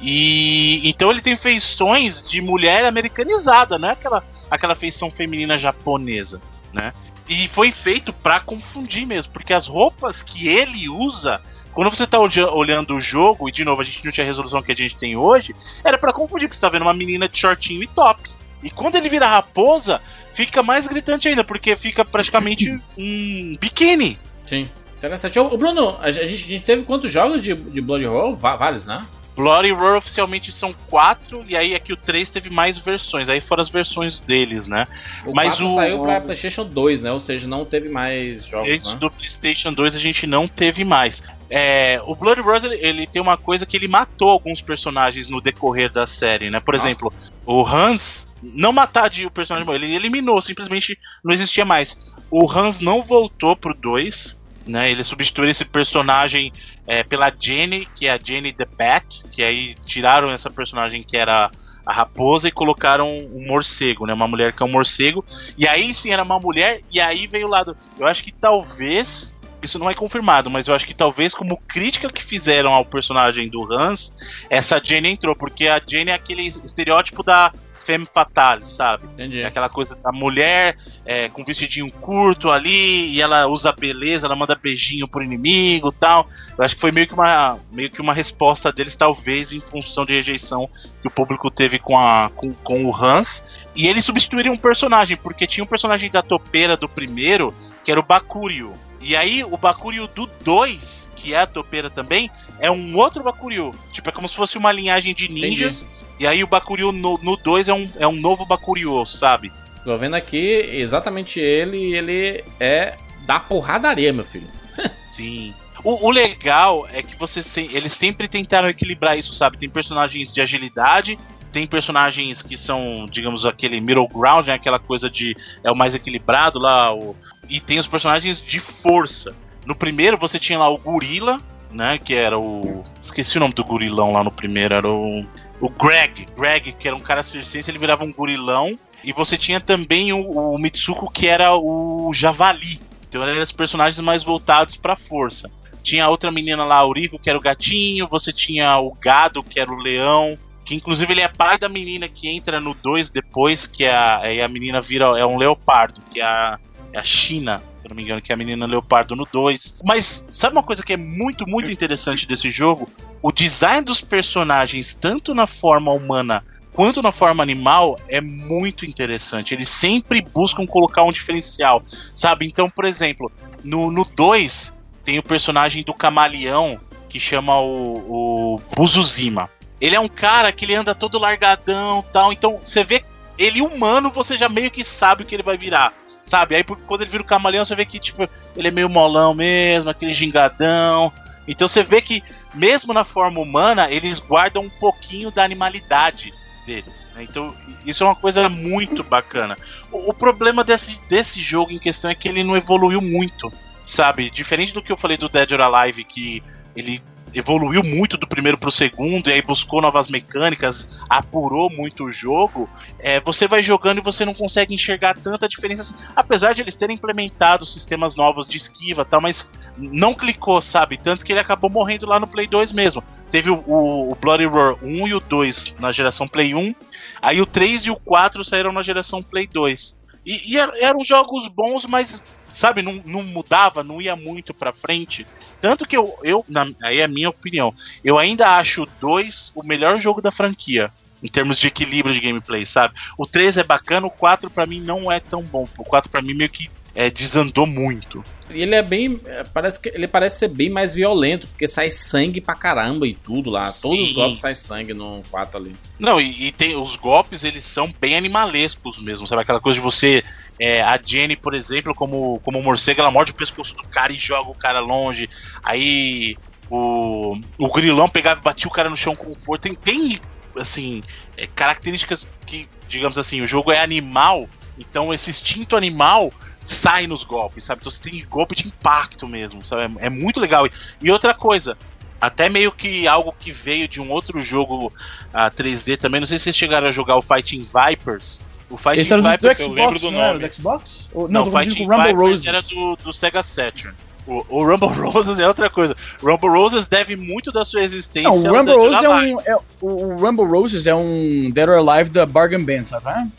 E então ele tem feições de mulher americanizada, não é aquela, aquela feição feminina japonesa, né? E foi feito pra confundir mesmo, porque as roupas que ele usa, quando você tá olha- olhando o jogo, e de novo a gente não tinha a resolução que a gente tem hoje, era pra confundir, porque você tá vendo uma menina de shortinho e top. E quando ele vira raposa, fica mais gritante ainda, porque fica praticamente um biquíni. Sim. Interessante. Ô, Bruno, a gente, a gente teve quantos jogos de, de Blood Roll? Vários, né? Bloody Roar oficialmente são quatro, e aí aqui o 3 teve mais versões, aí foram as versões deles, né? O Mas 4 o- saiu pra PlayStation 2, né? Ou seja, não teve mais jogos, Esse né? do PlayStation 2 a gente não teve mais. É, o Blood Roar ele, ele tem uma coisa que ele matou alguns personagens no decorrer da série, né? Por Nossa. exemplo, o Hans, não matar de o personagem, ele eliminou, simplesmente não existia mais. O Hans não voltou pro 2, né? Ele substituiu esse personagem é, pela Jenny, que é a Jenny the Bat, que aí tiraram essa personagem que era a raposa e colocaram um morcego, né? Uma mulher que é um morcego. E aí sim era uma mulher, e aí veio o lado. Eu acho que talvez. Isso não é confirmado, mas eu acho que talvez, como crítica que fizeram ao personagem do Hans, essa Jenny entrou, porque a Jenny é aquele estereótipo da femme fatale, sabe? Entendi. É aquela coisa da mulher é, com vestidinho curto ali, e ela usa beleza, ela manda beijinho pro inimigo e tal. Eu acho que foi meio que, uma, meio que uma resposta deles, talvez, em função de rejeição que o público teve com, a, com, com o Hans. E eles substituíram um personagem, porque tinha um personagem da topeira do primeiro, que era o Bakuryu. E aí, o Bakuryu do 2, que é a topeira também, é um outro Bakuryu. Tipo, é como se fosse uma linhagem de ninjas. E aí o Bakuryu no 2 é, um, é um novo Bakuryu, sabe? Tô vendo aqui exatamente ele, ele é da porradaria, meu filho. Sim. O, o legal é que você se- eles sempre tentaram equilibrar isso, sabe? Tem personagens de agilidade, tem personagens que são, digamos, aquele middle ground, né? aquela coisa de é o mais equilibrado lá, o, e tem os personagens de força. No primeiro você tinha lá o gorila, né? Que era o. Esqueci o nome do gorilão lá no primeiro, era o. O Greg. Greg, que era um cara circense, ele virava um gorilão. E você tinha também o, o Mitsuko, que era o javali. Então eram os personagens mais voltados pra força. Tinha a outra menina lá, o Rico, que era o gatinho. Você tinha o Gado, que era o leão. Que inclusive ele é pai da menina que entra no 2 depois, que é a, aí a menina vira. É um leopardo, que é a, é a China, se não me engano, que é a menina leopardo no 2. Mas sabe uma coisa que é muito, muito interessante desse jogo? O design dos personagens, tanto na forma humana quanto na forma animal, é muito interessante. Eles sempre buscam colocar um diferencial, sabe? Então, por exemplo, no 2 tem o personagem do camaleão que chama o, o Buzuzima. Ele é um cara que ele anda todo largadão tal. Então, você vê ele humano, você já meio que sabe o que ele vai virar. Sabe? Aí quando ele vira o camaleão, você vê que, tipo, ele é meio molão mesmo, aquele gingadão. Então você vê que, mesmo na forma humana, eles guardam um pouquinho da animalidade deles. né? Então, isso é uma coisa muito bacana. O, o problema desse, desse jogo em questão é que ele não evoluiu muito. Sabe? Diferente do que eu falei do Dead or Alive, que ele evoluiu muito do primeiro pro segundo e aí buscou novas mecânicas, apurou muito o jogo, é, você vai jogando e você não consegue enxergar tanta diferença assim, apesar de eles terem implementado sistemas novos de esquiva tal, mas não clicou, sabe? Tanto que ele acabou morrendo lá no Play 2 mesmo. Teve o, o, o Bloody Roar 1 e o 2 na geração Play 1, aí o 3 e o 4 saíram na geração Play 2. E, e er- eram jogos bons, mas, sabe, não, não mudava, não ia muito pra frente. Tanto que eu, eu na, aí é a minha opinião, eu ainda acho o 2 o melhor jogo da franquia. Em termos de equilíbrio de gameplay, sabe? O 3 é bacana, o 4 pra mim não é tão bom. O 4 pra mim meio que é, desandou muito. E ele é bem. é, Parece que ele parece ser bem mais violento, porque sai sangue pra caramba e tudo lá. Todos os Sim. golpes saem sangue no 4 ali. Não, e, e tem os golpes, eles são bem animalescos mesmo, sabe? Aquela coisa de você. É, a Jenny, por exemplo, como, como morcego, ela morde o pescoço do cara e joga o cara longe. Aí o, o grilão pegava e batia o cara no chão com força. Tem, tem assim, é, características que, digamos assim, o jogo é animal, então esse instinto animal sai nos golpes, sabe? Então você tem golpe de impacto mesmo, sabe? É, é muito legal. E, outra coisa, até meio que algo que veio de um outro jogo ah, 3D também. Não sei se vocês chegaram a jogar o Fighting Vipers. O Fighting Esse era do, do Vipers, eu lembro Xbox, do não era? nome. Do Xbox? Ou, não, não, o Fighting Rumble Vipers Roses. era do, do Sega Saturn. O, o Rumble Roses é outra coisa. Rumble Roses deve muito da sua existência. Não, o Rumble Roses é um. É, o o Rumble Roses é um Dead or Alive da Bargain Band, sabe? né?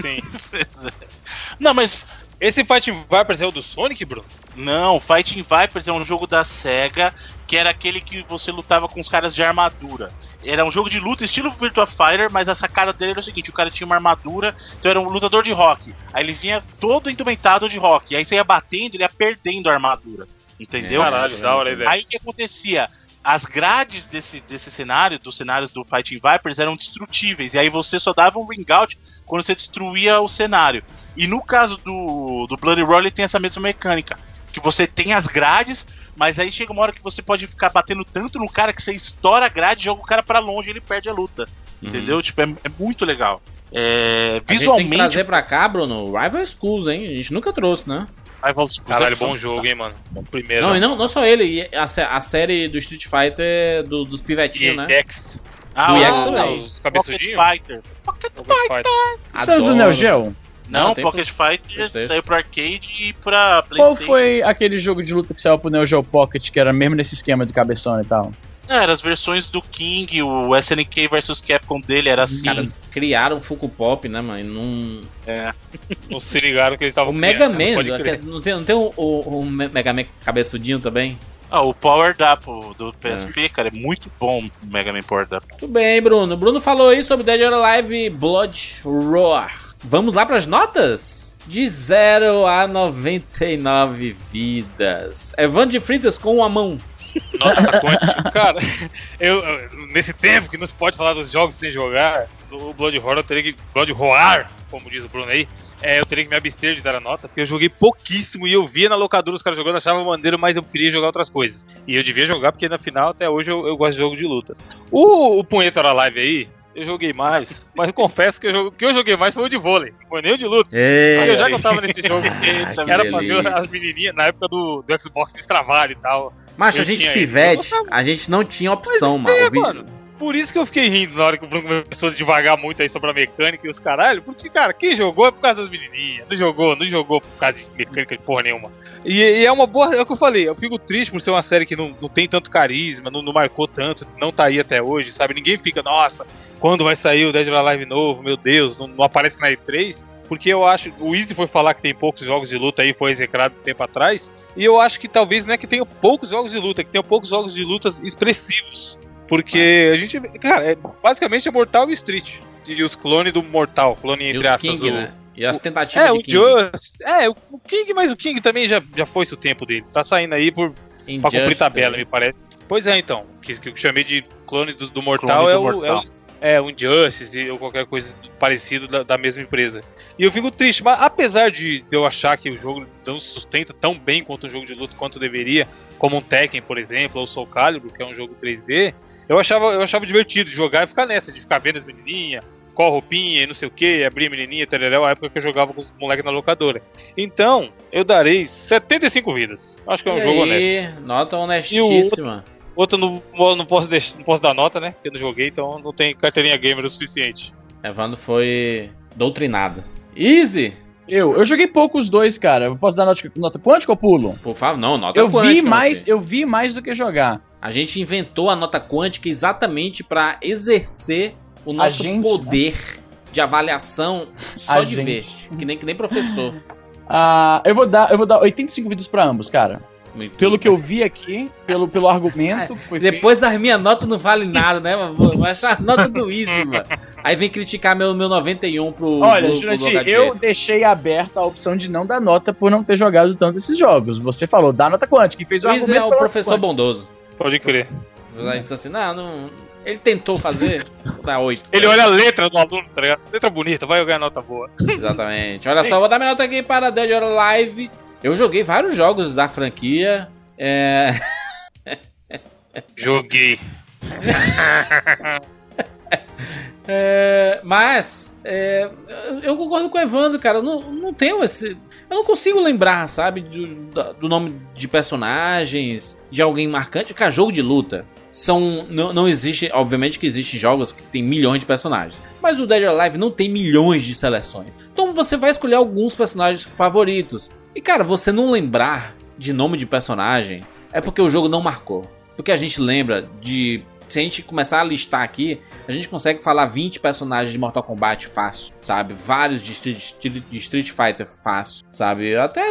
Sim. Não, mas Esse Fighting Vipers é o do Sonic, Bruno? Não, Fighting Vipers é um jogo da SEGA que era aquele que você lutava com os caras de armadura. Era um jogo de luta estilo Virtua Fighter, mas a sacada dele era o seguinte: o cara tinha uma armadura, então era um lutador de rock. Aí ele vinha todo indumentado de rock. Aí você ia batendo, ele ia perdendo a armadura. Entendeu? Caralho, da hora a ideia. Aí o que acontecia? As grades desse, desse cenário, dos cenários do Fighting Vipers, eram destrutíveis. E aí você só dava um ring out quando você destruía o cenário. E no caso do, do Bloody Roar, ele tem essa mesma mecânica. Que você tem as grades, mas aí chega uma hora que você pode ficar batendo tanto no cara que você estoura a grade, joga o cara pra longe e ele perde a luta. Entendeu? Tipo, é, é muito legal. É, A gente tem que visualmente, trazer pra cá, Bruno, Rival Schools, hein? A gente nunca trouxe, né? Rival Schools é Caralho, bom jogo, hein, mano. Bom primeiro. Não, e não, não só ele, a, a série do Street Fighter do- dos pivetinhos, né? EX. Ah, Do o- EX também. Os Pocket cabeçudinhos. Fighters. Pocket Pocket Fighter. Isso era do. Neo Geo? Não, Não, Pocket pro- Fighters saiu pro arcade e pra Qual PlayStation. foi aquele jogo de luta que saiu pro Neo Geo Pocket, que era mesmo nesse esquema de cabeçona e tal? É, Era as versões do King, o SNK vs Capcom dele era Os assim. caras criaram o Funko Pop, né, mano? E Não... Não se ligaram que eles estavam O Mega Man, não não tem, não tem o, o- o Mega Man cabeçudinho também? Ah, o Power Up do PSP, cara, é muito bom o Mega Man Power Up. Muito bem, Bruno. Bruno falou aí sobre Dead or Alive Blood Roar. Vamos lá pras notas? De 0 a 99 vidas. Evandro de Fritas com uma mão. Nota quântica. Cara, eu, nesse tempo que não se pode falar dos jogos sem jogar, o Blood Horror eu teria que. Blood Roar, como diz o Bruno aí. É, eu teria que me abster de dar a nota, porque eu joguei pouquíssimo e eu via na locadora os caras jogando, achava maneiro, mas eu preferia jogar outras coisas. E eu devia jogar, porque na final, até hoje, eu, eu gosto de jogo de lutas. O, o Punheta Hora Live aí, eu joguei mais, mas eu confesso que eu, jogo- que eu joguei mais foi o de vôlei, não foi nem o de luta. Aí eu já que eu tava nesse jogo, era pra ver as menininhas, na época do, do Xbox destravar e tal. Macho, a gente pivete, a gente não tinha opção, mano. É, O vi- mano. Por isso que eu fiquei rindo na hora que o Bruno começou a devagar muito aí sobre a mecânica e os caralho. Porque, cara, quem jogou é por causa das menininhas. Não jogou, não jogou por causa de mecânica de porra nenhuma. E, e é uma boa. É o que eu falei. Eu fico triste por ser uma série que não, não tem tanto carisma, não, não marcou tanto, não tá aí até hoje, sabe? Ninguém fica, nossa, quando vai sair o Dead or Alive novo? Meu Deus, não, não aparece na E3. Porque eu acho. O Easy foi falar que tem poucos jogos de luta aí, foi execrado um tempo atrás. E eu acho que talvez não é que tenha poucos jogos de luta, é que tenha poucos jogos de lutas expressivos. Porque a gente. Cara, é, basicamente é Mortal e Street. E os clones do Mortal, clone E entre os aspas. King, o- né? E as tentativas É, de o King. Just. É, o o King, mas o King também já, já foi o tempo dele. Tá saindo aí por, pra cumprir tabela, né? me parece. Pois é, então. Que, que eu chamei de clone do, do Mortal Clone é, do o, Mortal. é o. É, o Injustice ou qualquer coisa parecido da, da mesma empresa. E eu fico triste, mas apesar de eu achar que o jogo não sustenta tão bem quanto um jogo de luta quanto deveria, como um Tekken, por exemplo, ou Soul Calibur, que é um jogo 3D, eu achava, eu achava divertido jogar e ficar nessa, de ficar vendo as menininhas, qual roupinha e não sei o que, abrir a menininha, tereréu, a época que eu jogava com os moleques na locadora. Então, eu darei 75 vidas. Acho que é um E jogo aí, honesto. Nota honestíssima. Outro não, não, posso deixar, não posso dar nota, né? Porque eu não joguei, então não tem carteirinha gamer o suficiente. Evandro foi doutrinado. Easy! Eu, eu joguei pouco os dois, cara. Eu posso dar nota, nota quântica ou pulo? Por favor, não, nota Eu vi quântica, meu mais, eu vi mais do que jogar. A gente inventou a nota quântica exatamente pra exercer o nosso gente, poder de avaliação só A de gente. ver. Que nem, que nem professor. Ah, eu vou dar, eu vou dar 85 vídeos pra ambos, cara. Muito Pelo bem. que eu vi aqui, pelo, pelo argumento que foi Depois as minhas notas não valem nada, né? Vou achar a nota do Easy, mano. Aí vem criticar meu, meu 91 pro. Olha, pro, Jurandir, pro eu deixei aberta a opção de não dar nota por não ter jogado tanto esses jogos. Você falou, dá nota quântica, e fez o argumento é o professor bondoso. Pode crer. A gente disse assim, não, não. Ele tentou fazer, vou dar 8. Ele olha a letra do aluno, tá ligado? Letra bonita, vai ganhar nota boa. Exatamente. Olha só, vou dar minha nota aqui para Dead or Alive. Eu joguei vários jogos da franquia. É. Joguei. É, mas, é, eu concordo com o Evandro, cara. Não, não tenho esse. Eu não consigo lembrar, sabe, do, do nome de personagens, de alguém marcante. Cara, jogo de luta. São. Não, não existe. Obviamente que existem jogos que tem milhões de personagens. Mas o Dead or Alive não tem milhões de seleções. Então você vai escolher alguns personagens favoritos. E, cara, você não lembrar de nome de personagem é porque o jogo não marcou. Porque a gente lembra de. Se a gente começar a listar aqui, a gente consegue falar 20 personagens de Mortal Kombat fácil, sabe? Vários de Street, de Street Fighter fácil, sabe? Até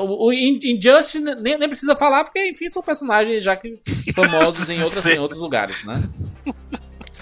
o, o In- Injustice nem, nem precisa falar, porque enfim são personagens já que famosos em, outras, em outros lugares, né?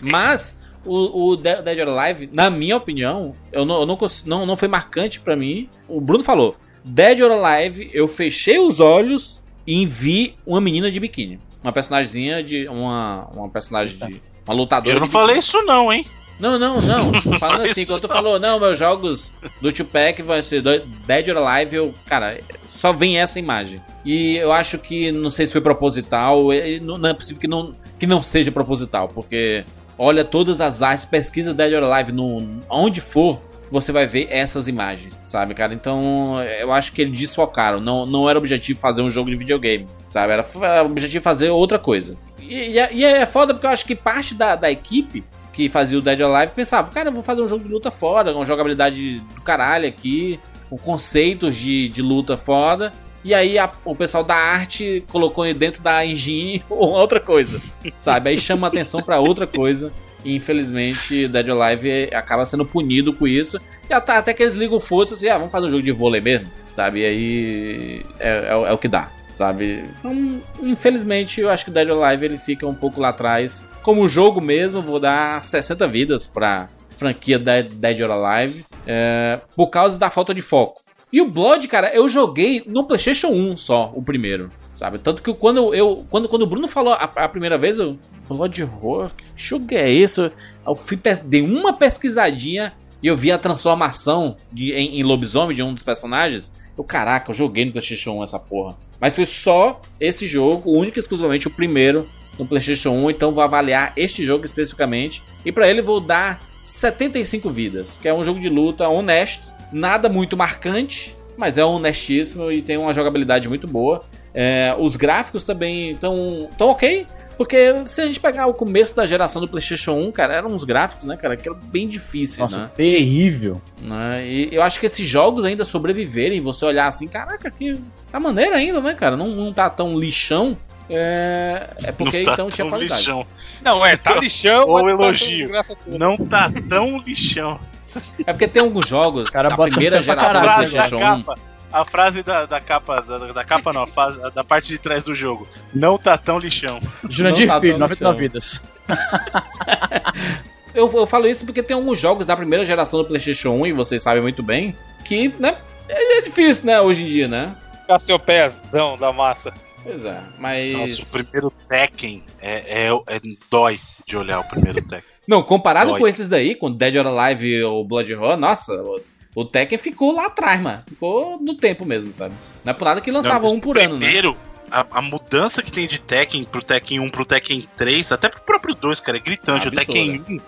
Mas o, o De- Dead or Alive, na minha opinião, eu não, eu não, não, não foi marcante pra mim. O Bruno falou: Dead or Alive, eu fechei os olhos e vi uma menina de biquíni. Uma personagemzinha de. Uma, uma personagem de. Uma lutadora. Eu não falei isso não, hein? não, não, não. Tô falando Fala assim, quando tu não. falou, não, meus jogos do Tupac vai ser Dead or Alive, eu, cara, só vem essa imagem. E eu acho que, não sei se foi proposital, não, não é possível que não, que não seja proposital, porque olha todas as artes, pesquisa Dead or Alive no, onde for, você vai ver essas imagens, sabe, cara? Então, eu acho que eles desfocaram. Não, não era objetivo fazer um jogo de videogame, sabe? Era, era objetivo fazer outra coisa. E, e é- e é foda porque eu acho que parte da, da equipe que fazia o Dead Alive pensava, cara, eu vou fazer um jogo de luta foda, uma jogabilidade do caralho aqui, com conceitos de, de luta foda. E aí a- o pessoal da arte colocou dentro da engine outra coisa, sabe? Aí chama atenção pra outra coisa. E infelizmente Dead Alive acaba sendo punido com isso. E até, que eles ligam força assim, ah, vamos fazer um jogo de vôlei mesmo, sabe? E aí é, é o- é o que dá, sabe? Então, infelizmente eu acho que Dead Alive ele fica um pouco lá atrás. Como jogo mesmo, vou dar 60 vidas pra franquia Dead, Dead or Alive é, por causa da falta de foco. E o Blood, cara, eu joguei no PlayStation 1 só, o primeiro. Sabe? Tanto que quando eu. Quando, quando o Bruno falou a, a primeira vez, eu. Blood Horror, que jogo é esse? Eu fui, dei uma pesquisadinha e eu vi a transformação de, em, em lobisomem de um dos personagens. Eu, caraca, eu joguei no PlayStation 1 essa porra. Mas foi só esse jogo, único e exclusivamente o primeiro no PlayStation 1. Então vou avaliar este jogo especificamente. E pra ele vou dar 75 vidas, que é um jogo de luta honesto, nada muito marcante, mas é honestíssimo e tem uma jogabilidade muito boa. É, os gráficos também estão tão ok, porque se a gente pegar o começo da geração do PlayStation 1, cara, eram uns gráficos, né, cara, que eram bem difíceis, Nossa, né? terrível. né? E eu acho que esses jogos ainda sobreviverem, você olhar assim, caraca, que tá maneiro ainda, né, cara? Não, não tá tão lixão. É, é porque Não tá então tinha qualidade. lixão. Não, é, tá lixão. Ou tá elogio. toda. Não tá tão lixão. É porque tem alguns jogos cara da primeira geração do PlayStation 1. A frase da, da capa, da, da capa não, a da parte de trás do jogo. Não tá tão lixão. Jurandir Não tá Filho, tão 99 no vidas. Eu, eu falo isso porque tem alguns jogos da primeira geração do PlayStation 1, e vocês sabem muito bem, que, né, é é difícil, né, hoje em dia, né? Cassiopézão da massa. Pois é, mas. Nossa, o primeiro Tekken é, é, é- dói de olhar o primeiro Tekken. Não, comparado Dói. com esses daí, com Dead or Alive ou Blood Roar, nossa, o, Tekken ficou lá atrás, mano. Ficou no tempo mesmo, sabe? Não é por nada que lançava Não, um por ano, né? Primeiro, a, a mudança que tem de Tekken pro Tekken 1 pro Tekken 3, até pro próprio 2, cara, é gritante. o. Tekken 1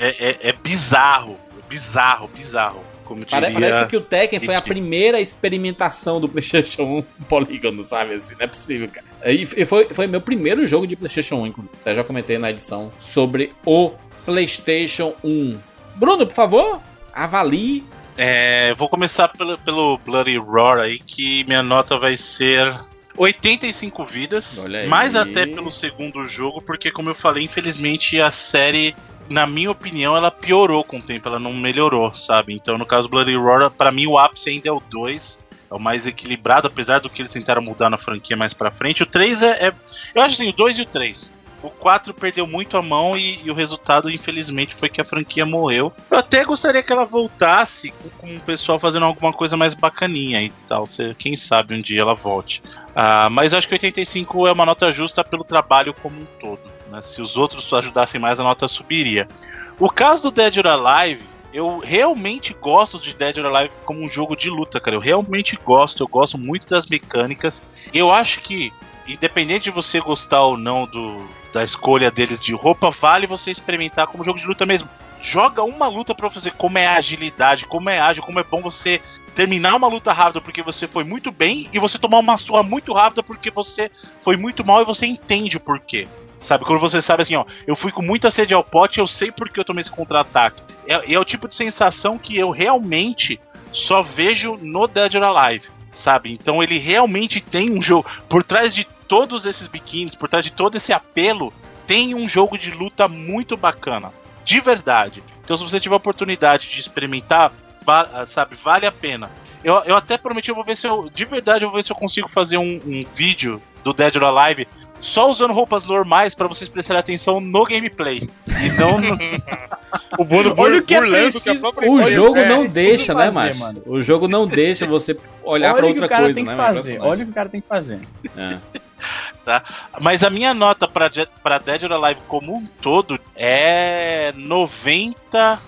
É. é, é, é bizarro. Bizarro, bizarro. Como Pare- diria... Parece que o Tekken foi a primeira experimentação do PlayStation 1 polígono, sabe? Assim, não é possível, cara. E e foi, foi meu primeiro jogo de PlayStation 1, inclusive. Até já comentei na edição sobre o PlayStation 1. Bruno, por favor, avalie. É, vou começar pelo, pelo Bloody Roar aí, que minha nota vai ser 85 vidas. Mais até pelo segundo jogo, porque como eu falei, infelizmente a série, na minha opinião, ela piorou com o tempo, ela não melhorou, sabe? Então, no caso Bloody Roar, pra mim o ápice ainda é o 2. É o mais equilibrado, apesar do que eles tentaram mudar na franquia mais pra frente. O 3 é. é- eu acho assim, o 2 e o 3. O 4 perdeu muito a mão e, e o resultado, infelizmente, foi que a franquia morreu. Eu até gostaria que ela voltasse com, com o pessoal fazendo alguma coisa mais bacaninha e tal. Se- quem sabe um dia ela volte. Ah, mas eu acho que 85 é uma nota justa pelo trabalho como um todo. né? Se os outros ajudassem mais, a nota subiria. O caso do Dead or Alive, eu realmente gosto de Dead or Alive como um jogo de luta, cara. Eu realmente gosto, eu gosto muito das mecânicas. Eu acho que, independente de você gostar ou não do, da escolha deles de roupa, vale você experimentar como jogo de luta mesmo. joga uma luta pra você como é a agilidade, como é ágil, como é bom você terminar uma luta rápida porque você foi muito bem e você tomar uma surra muito rápida porque você foi muito mal e você entende o porquê. Sabe, quando você sabe assim, ó, eu fui com muita sede ao pote, eu sei porque eu tomei esse contra-ataque. É, é o tipo de sensação que eu realmente só vejo no Dead or Alive, sabe? Então ele realmente tem um jogo por trás de todos esses biquínis, por trás de todo esse apelo, tem um jogo de luta muito bacana, de verdade. Então se você tiver a oportunidade de experimentar, va- sabe, vale a pena. Eu, eu até prometi, eu vou ver se eu, de verdade, eu vou ver se eu consigo fazer um, um vídeo do Dead or Alive só usando roupas normais pra vocês prestarem atenção no gameplay. E não no, O Bruno Olha o que é preciso- própria O jogo é, não preciso deixa, né, fazer, macho? mano. O jogo não deixa você olhar que outra coisa, né? que. Olha o que o cara tem que fazer. É. Mas a minha nota pra, pra Dead or Alive como um todo é 90.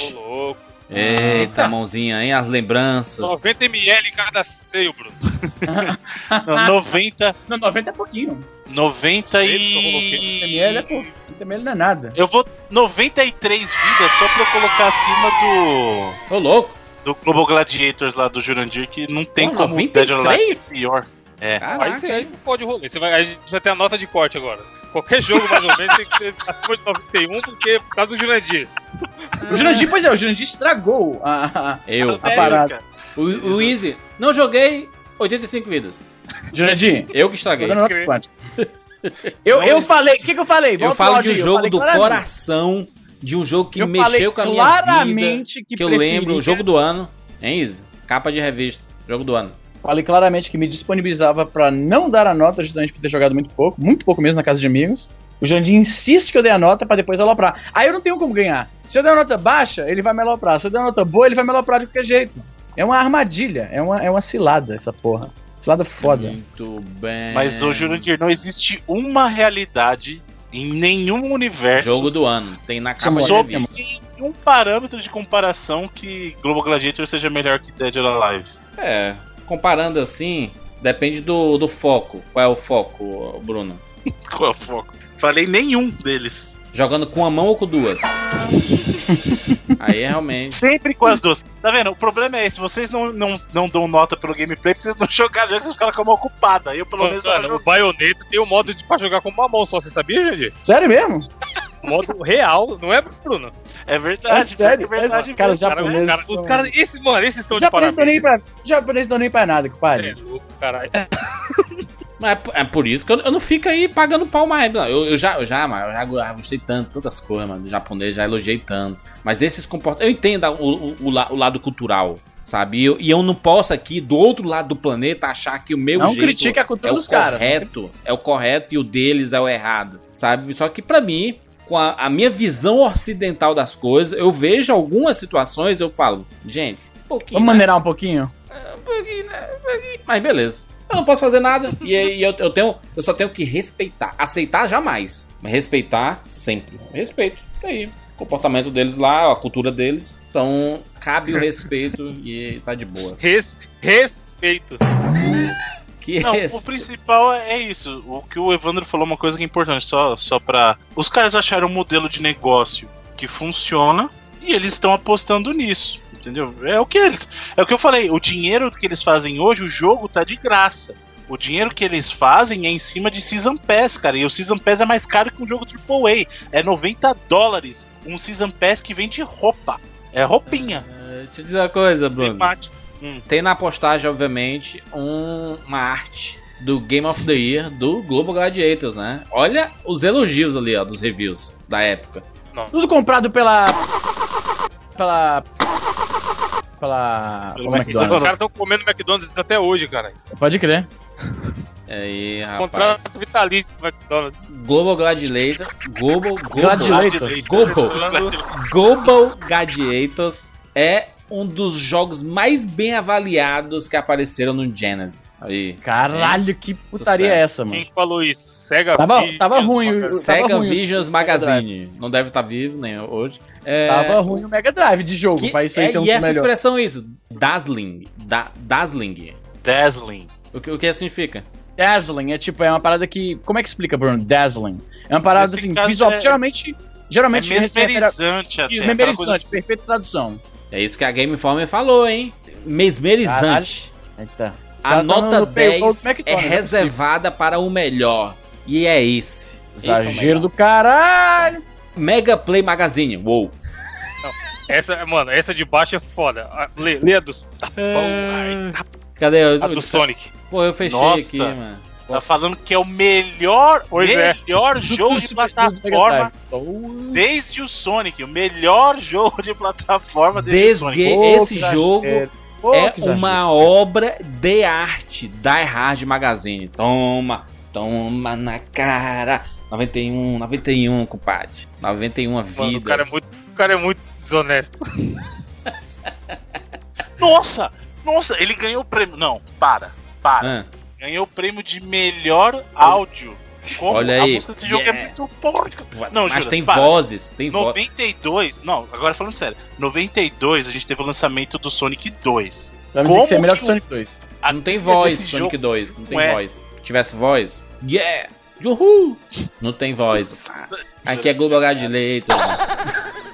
Ô, louco. Eita, mãozinha, hein? As lembranças. 90 ml cada seio, Bruno. Não, 90. Não, 90 é pouquinho. 90 ml é e. pouco. 30 ml não é nada. Eu vou 93 vidas só pra eu colocar acima do. Ô, louco. Do Global Gladiators lá do Jurandir, que não tem Pô, como o Dead or Alive 93? ser pior. É. Aí Caraca. você, aí você pode rolar. Você vai, a gente já tem a nota de corte agora. Qualquer jogo, mais ou menos, tem que ser acima de 91, porque por causa do Jurandir. O Jurandir, pois é, o Jurandir estragou a, a- Eu. a É, parada. O, o Easy. Não joguei 85 vidas. Jurandir, Eu que estraguei. Eu, eu falei, o que, que eu falei? Eu Volta falo pro de um eu jogo do claramente. coração, de um jogo que eu mexeu falei com a minha vida. claramente Que, que eu preferia- lembro. Jogo do ano. Hein, Easy? Capa de revista. Jogo do ano. Falei claramente que me disponibilizava pra não dar a nota justamente por ter jogado muito pouco, muito pouco mesmo na casa de amigos. O Jandir insiste que eu dê a nota pra depois aloprar. Aí eu não tenho como ganhar. Se eu der uma nota baixa, ele vai me aloprar. Se eu der uma nota boa, ele vai me aloprar de qualquer jeito. É uma armadilha, é uma, é uma cilada essa porra. Cilada foda. Muito bem. Mas o Jurandir, não existe uma realidade em nenhum universo Jogo do ano. Tem na capa sob nenhum parâmetro de comparação que Global Gladiator seja melhor que Dead or Alive. É, comparando assim, depende do, do foco. Qual é o foco, Bruno? Qual é o foco? Falei nenhum deles. Jogando com uma mão ou com duas? Aí realmente. Sempre com as duas. Tá vendo? O problema é esse. Vocês não, não, não dão nota pelo gameplay porque vocês não jogaram jogos, vocês ficaram com a mão ocupada. Eu, pelo menos, não o Bayonetta tem o modo de pra jogar com uma mão só, você sabia, Jandir? Sério mesmo? O modo real, não é, Bruno? É verdade. É sério, é verdade. é- cara, os mesmo. Cara, os japoneses caras, os são- caras, esses, mano, esses estão de japoneses não nem parabéns. pra, os japoneses não nem pra nada, É compadre. louco, caralho. Mas é por- é por isso que eu, eu não fico aí pagando pau mais. não. Eu, eu já, eu já, mano, eu já, go- já gostei tanto, tantas coisas, mano, do japonês, já elogiei tanto. Mas esses comportamentos. Eu entendo o, o, o o lado cultural, sabe? E eu, e eu não posso aqui, do outro lado do planeta, achar que o meu Não jeito a cultura é o dos caras. correto, é o correto e o deles é o errado, sabe? Só que pra mim, com a, a minha visão ocidental das coisas, eu vejo algumas situações, eu falo, gente, um pouquinho, Vamos né? maneirar um pouquinho? um pouquinho, né? Um pouquinho. Mas beleza. Eu não posso fazer nada. E, e eu, eu tenho. Eu só tenho que respeitar. Aceitar jamais. Mas respeitar sempre. Respeito. Tá aí. O comportamento deles lá, a cultura deles. Então, cabe o respeito e tá de boa. Res, respeito. Que Não, res- o principal é isso. O que o Evandro falou é uma coisa que é importante, só, só pra. Os caras acharam um modelo de negócio que funciona e eles estão apostando nisso. Entendeu? É o que eles. É o que eu falei. O dinheiro que eles fazem hoje, o jogo tá de graça. O dinheiro que eles fazem é em cima de Season Pass, cara. E o Season Pass é mais caro que um jogo AAA. É 90 dólares um Season Pass que vende roupa. É roupinha. Eh, Deixa eu dizer uma coisa, Bruno. temática. Tem na postagem, obviamente, um- uma arte do Game of the Year do Global Gladiators, né? Olha os elogios ali, ó, dos reviews da época. Tudo comprado pela. pela. pela. Pelo Pela Os McDonald's. caras estão comendo McDonald's até hoje, cara. Pode crer. Aí, rapaz. Contrato vitalício do McDonald's. Global Gladiator. Global. Global Gladiators. Global. Global Gladiators é um dos jogos mais bem avaliados que apareceram no Genesis. Aí. Caralho, que putaria Sucesso. é essa, mano? Quem falou isso? Sega Tava- Vision, tava ruim, Mega- Tava Sega ruim Visions esse Magazine. Não deve estar vivo nem hoje. É, Tava ruim o Mega Drive de jogo, que- pra isso é, aí ser um e essa melhores. expressão é isso. Dazzling. Da, dazzling. Dazzling. O que, o que significa? Dazzling é tipo, é uma parada que. Como é que explica, Bruno? Dazzling. É uma parada Nesse assim, visual. é- Geralmente, Geralmente é mesmerizante até. Aquela coisa mesmerizante, perfeita tradução. É isso que a Game Informer falou, hein? Mesmerizante. A nota no paywall 10 do é não reservada para o melhor. E é esse. Esse é o Exagero melhor. do caralho. Mega Play Magazine. Uou. Essa, mano, essa de baixo é foda. A- Lê, lê a dos. Tá bom, ai, tá Cadê? a Eu, do Sonic. pô, eu fechei Nossa. aqui, mano. Tá falando que é o melhor, Pois é. melhor jogo Do- de do- plataforma desde o Sonic. O melhor jogo de plataforma desde, Desde o Sonic. Ô, esse que jogo é que exagero. uma obra de arte. Die Hard Magazine. Toma, toma na cara. 91, 91, compadre. 91 Mano, vidas. o cara é muito, o cara é muito desonesto. Nossa! Nossa, ele ganhou o prêmio. Não, para, para. Ah, Ganhou o prêmio de melhor áudio. Como Olha a aí. música desse jogo Yeah. é muito porca. Não, mas Juras, tem para. vozes, tem vozes. 92, não, agora falando sério. 92 a gente teve o lançamento do Sonic 2. Vai me dizer que você é Como melhor que que o Sonic 2. A Não tem voz, Sonic jogo 2. Não tem é. voz. Se tivesse voz, yeah! Uhul! Não tem voz. Aqui é Globo de leito.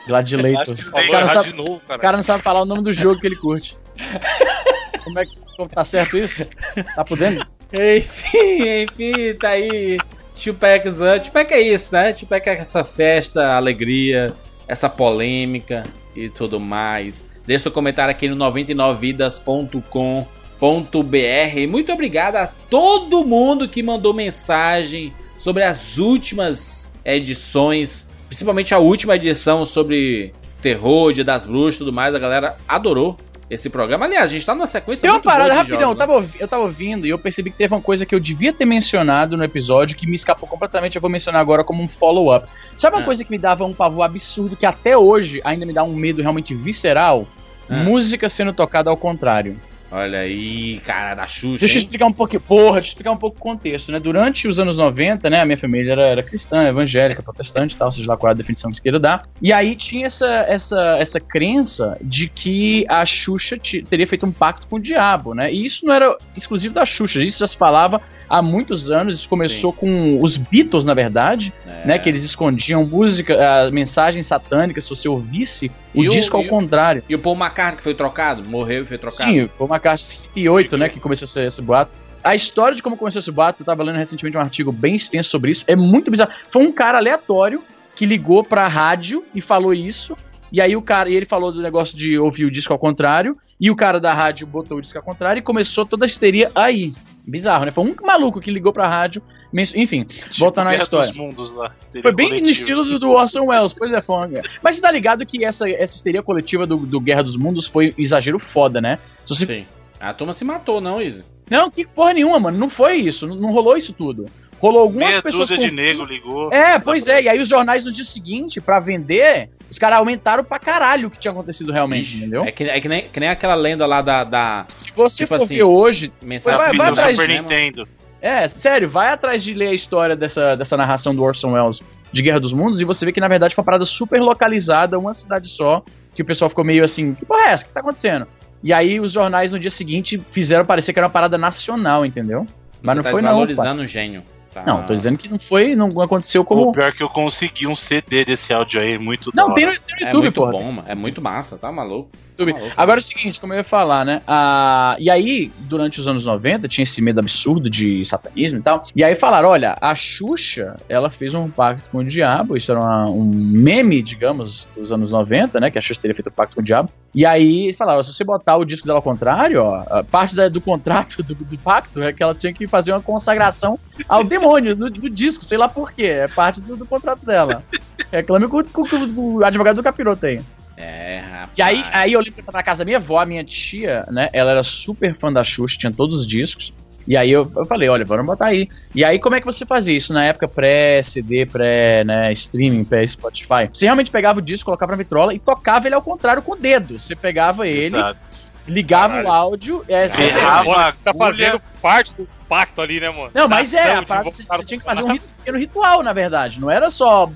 Gladiator. O cara, sabe, o cara. não sabe falar o nome do jogo que ele curte. Como é que como tá certo isso? Tá podendo? Enfim, enfim, tá aí. Tupac Zan. Tupac é isso, né? Tupac é essa festa, alegria, essa polêmica e tudo mais. Deixa seu comentário aqui no 99vidas.com.br. Muito obrigado a todo mundo que mandou mensagem sobre as últimas edições, principalmente a última edição sobre terror, Dia das Bruxas e tudo mais. A galera adorou esse programa. Aliás, a gente tá numa sequência Tem uma parada rapidão, jogos, eu, tava, ouvi- eu tava ouvindo e eu percebi que teve uma coisa que eu devia ter mencionado no episódio que me escapou completamente. Eu vou mencionar agora como um follow-up. Sabe uma Ah. coisa que me dava um pavor absurdo, que até hoje ainda me dá um medo realmente visceral? Ah. Música sendo tocada ao contrário. Olha aí, cara da Xuxa. Deixa eu explicar um pouquinho, porra, deixa eu explicar um pouco o contexto, né? Durante os anos 90, né, a minha família era, era cristã, evangélica, protestante e tal, seja lá qual é a definição que você queira dar. E aí tinha essa, essa, essa crença de que a Xuxa teria feito um pacto com o diabo, né? E isso não era exclusivo da Xuxa, isso já se falava há muitos anos, isso começou com os Beatles, na verdade, É. né? Que eles escondiam música, ah, mensagens satânicas, se você ouvisse o E o- disco ao e o- contrário. E o Paul McCartney que foi trocado? Morreu e foi trocado? Sim, uma caixa de 68, né, que começou esse, esse boato. A história de como começou esse boato, eu tava lendo recentemente um artigo bem extenso sobre isso, é muito bizarro. Foi um cara aleatório que ligou pra rádio e falou isso, e aí o cara, e ele falou do negócio de ouvir o disco ao contrário, e o cara da rádio botou o disco ao contrário e começou toda a histeria aí. Bizarro, né? Foi um maluco que ligou pra rádio, enfim, Tipo, voltando à Guerra história. dos Mundos lá, histeria Foi bem no coletiva. estilo do, do Orson Welles, pois é, foi uma... Mas você tá ligado que essa, essa histeria coletiva do, do Guerra dos Mundos foi um exagero foda, né? Se você Sim. A turma se matou, não, Isa? Não, que porra nenhuma, mano. Não foi isso. Não, não rolou isso tudo. Rolou algumas Meia pessoas dúzia de confusas. negro ligou. É, pois é. E aí os jornais no dia seguinte, pra vender, os caras aumentaram pra caralho o que tinha acontecido realmente, Ixi, entendeu? É que, é que nem, que nem aquela lenda lá da, da Se você tipo for assim, ver hoje, mensagem Vai- Vai, atrás Super. Nintendo. é, sério, vai atrás de ler a história dessa, dessa narração do Orson Welles de Guerra dos Mundos e você vê que na verdade foi uma parada super localizada, uma cidade só, que o pessoal ficou meio assim, que porra é essa? O que tá acontecendo? E aí os jornais no dia seguinte fizeram parecer que era uma parada nacional, entendeu? Mas Você não tá foi não. desvalorizando o gênio. Tá? Não, tô dizendo que não foi, não aconteceu como. O pior é que eu consegui um CD desse áudio aí, muito da Não, tem no, tem no É YouTube, muito porra. bom, mano. É muito massa, tá maluco? YouTube. Maluco. Agora é o seguinte, como eu ia falar, né? Ah, e aí, durante os anos 90, tinha esse medo absurdo de satanismo e tal. E aí falaram: olha, a Xuxa, ela fez um pacto com o diabo. Isso era uma- um meme, digamos, dos anos 90, né? Que a Xuxa teria feito um pacto com o diabo. E aí falaram: se você botar o disco dela ao contrário, ó, parte da- do contrato do, do pacto é que ela tinha que fazer uma consagração ao demônio no, no disco, sei lá por quê. É parte do, do contrato dela. Reclame com, com, com o advogado do capiroto aí. É, rapaz. E aí, aí eu lembro que eu tava na casa da minha avó, a minha tia, né? Ela era super fã da Xuxa, tinha todos os discos. E aí eu, eu falei, olha, vamos botar aí. E aí, como é que você fazia isso na época pré-CD, pré, né, streaming, pré-Spotify? Você realmente pegava o disco, colocava na vitrola e tocava ele ao contrário com o dedo. Você pegava ele, Exato. ligava Caralho. o áudio. É, você- Ferrava Olha, a você tá fazendo parte do pacto ali, né, mano? Não, mas é, parada, você, você tinha que fazer um pequeno ritual, na verdade. Não era só.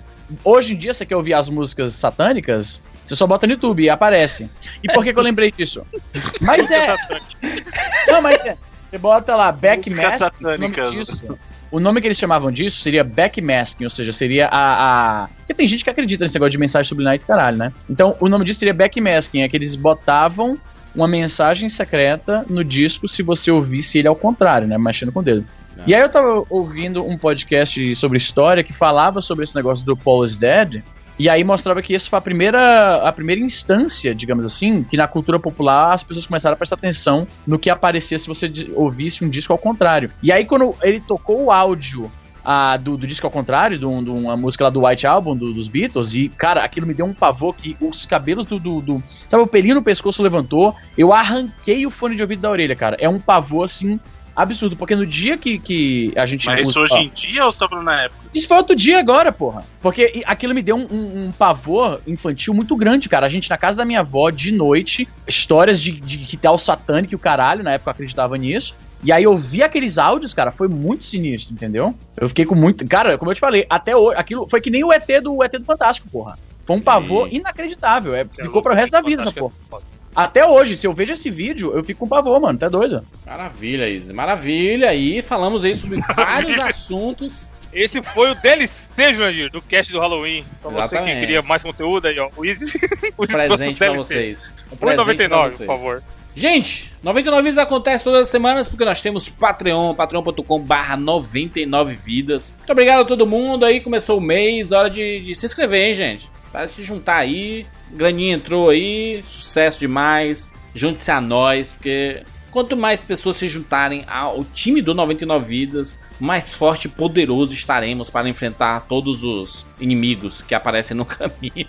Hoje em dia, você quer ouvir as músicas satânicas, você só bota no YouTube e aparece. E por que, que eu lembrei disso? Mas é. Não, mas é. Você bota lá Back Música Mask, o nome disso. O nome que eles chamavam disso seria backmasking, ou seja, seria a, a. Porque tem gente que acredita nesse negócio de mensagem subliminar e caralho, né? Então, o nome disso seria backmasking, é que eles botavam uma mensagem secreta no disco se você ouvisse ele ao contrário, né? Mexendo com o dedo. Não. E aí eu tava ouvindo um podcast sobre história que falava sobre esse negócio do Paul is Dead. E aí mostrava que essa foi a primeira, a primeira instância, digamos assim, que na cultura popular as pessoas começaram a prestar atenção no que aparecia se você ouvisse um disco ao contrário. E aí quando ele tocou o áudio ah, do, do disco ao contrário, de uma música lá do White Album, do- dos Beatles, e, cara, aquilo me deu um pavor que os cabelos do, do, do- Sabe, o pelinho no pescoço levantou, eu arranquei o fone de ouvido da orelha, cara. É um pavor, assim, absurdo, porque no dia que, que a gente... Mas isso hoje em dia ou você tá falando na época? isso foi outro dia agora, porra. Porque aquilo me deu um, um- um pavor infantil muito grande, cara. A gente na casa da minha avó, de noite, histórias de, de ritual satânico e o caralho, na época eu acreditava nisso. E aí eu vi aqueles áudios, cara, foi muito sinistro, entendeu? Eu fiquei com muito. Cara, como eu te falei, até hoje, aquilo foi que nem o ET do o ET do Fantástico, porra. Foi um pavor E- inacreditável. É, É ficou louco, pro resto da vida essa é porra. foda. Até hoje, se eu vejo esse vídeo, eu fico com pavor, mano. Tá doido? Maravilha, Izzy. Maravilha. aí falamos aí sobre vários assuntos. Esse foi o DLC, Jurandir, do cast do Halloween. Pra você que Exatamente. queria mais conteúdo aí, ó. O Easy, o Presente pra vocês. Um presente pra 1,99, vocês. por favor. Gente, 99 vidas acontece todas as semanas porque nós temos Patreon, patreon.com barra 99 vidas. Muito obrigado a todo mundo aí, começou o mês, hora de, de se inscrever, hein, gente? Para se juntar aí, graninha entrou aí, sucesso demais, junte-se a nós, porque quanto mais pessoas se juntarem ao time do 99 vidas, mais forte e poderoso estaremos para enfrentar todos os inimigos que aparecem no caminho.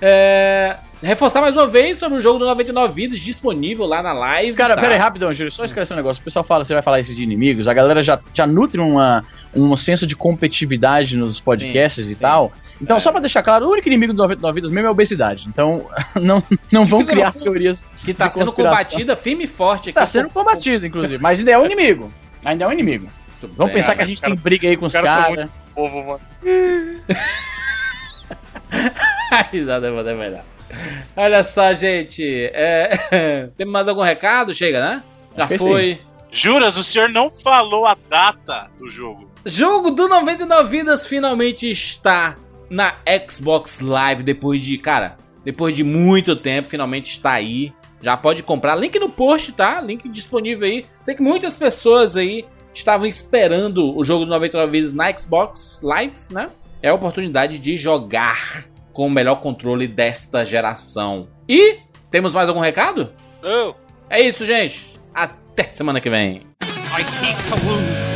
É, reforçar mais uma vez sobre o jogo do 99 Vidas disponível lá na live. Cara, tá? pera aí, rapidão, Júlio, só esclarecer um negócio. O pessoal fala, você vai falar isso de inimigos, a galera já, já nutre uma, um senso de competitividade nos podcasts Sim, e sim. tal. Então, É. só pra deixar claro, o único inimigo do 99 Vidas mesmo é a obesidade. Então, não, não vão criar teorias. Que tá sendo combatida firme e forte aqui. Tá sendo combatido, inclusive, mas ainda é um inimigo. Ainda é um inimigo. Muito Vamos bem. pensar que a gente cara- tem briga aí com os caras são caras. Povo, mano. A risada é melhor. Olha só, gente. é, Temos mais algum recado? Chega, né? Já Acho é foi. Juras, o senhor não falou a data do jogo. Jogo do 99 Vidas finalmente está na Xbox Live depois de, cara, depois de muito tempo, finalmente está aí. Já pode comprar. Link no post, tá? Link disponível aí. Sei que muitas pessoas aí estavam esperando o jogo do 99 Vidas na Xbox Live, né? É a oportunidade de jogar com o melhor controle desta geração. E temos mais algum recado? Oh, É isso, gente. Até semana que vem. Ah,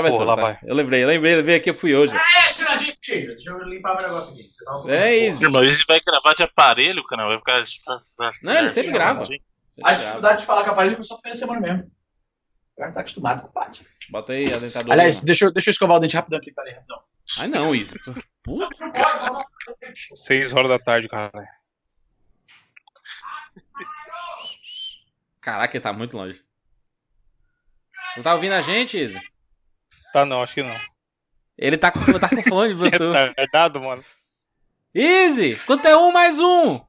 Vou dar tá? vai. Eu lembrei, eu lembrei, lembrei que eu fui hoje. É, filho. Deixa eu limpar meu negócio aqui. É isso. Irmão, esse vai gravar de aparelho, cara, vai ficar. Não, ele sempre grava. A dificuldade de falar com o aparelho foi só a primeira semana mesmo. O cara tá acostumado com o pátio. Bota aí a dentadura. Aliás, deixa eu, deixa eu escovar o dente rapidão aqui, peraí, rapidão. Ai não, isso. Puta. Seis horas da tarde, cara. Caraca, ele tá muito longe. Não tá ouvindo a gente, Izzy? Tá não, acho que não. Ele tá com, tá com fone, Bluetooth. É dado, mano. Easy! Quanto é um mais um?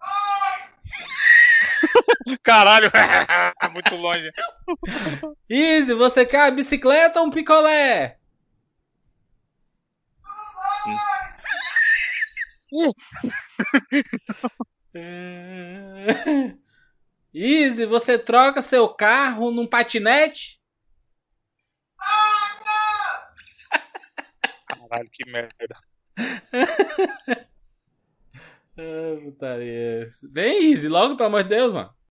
Caralho, muito longe. Easy, você quer a bicicleta ou um picolé? É. Easy, você troca seu carro num patinete? Caralho, que merda. Ah, putaria. Bem easy, logo, pelo amor de Deus, mano.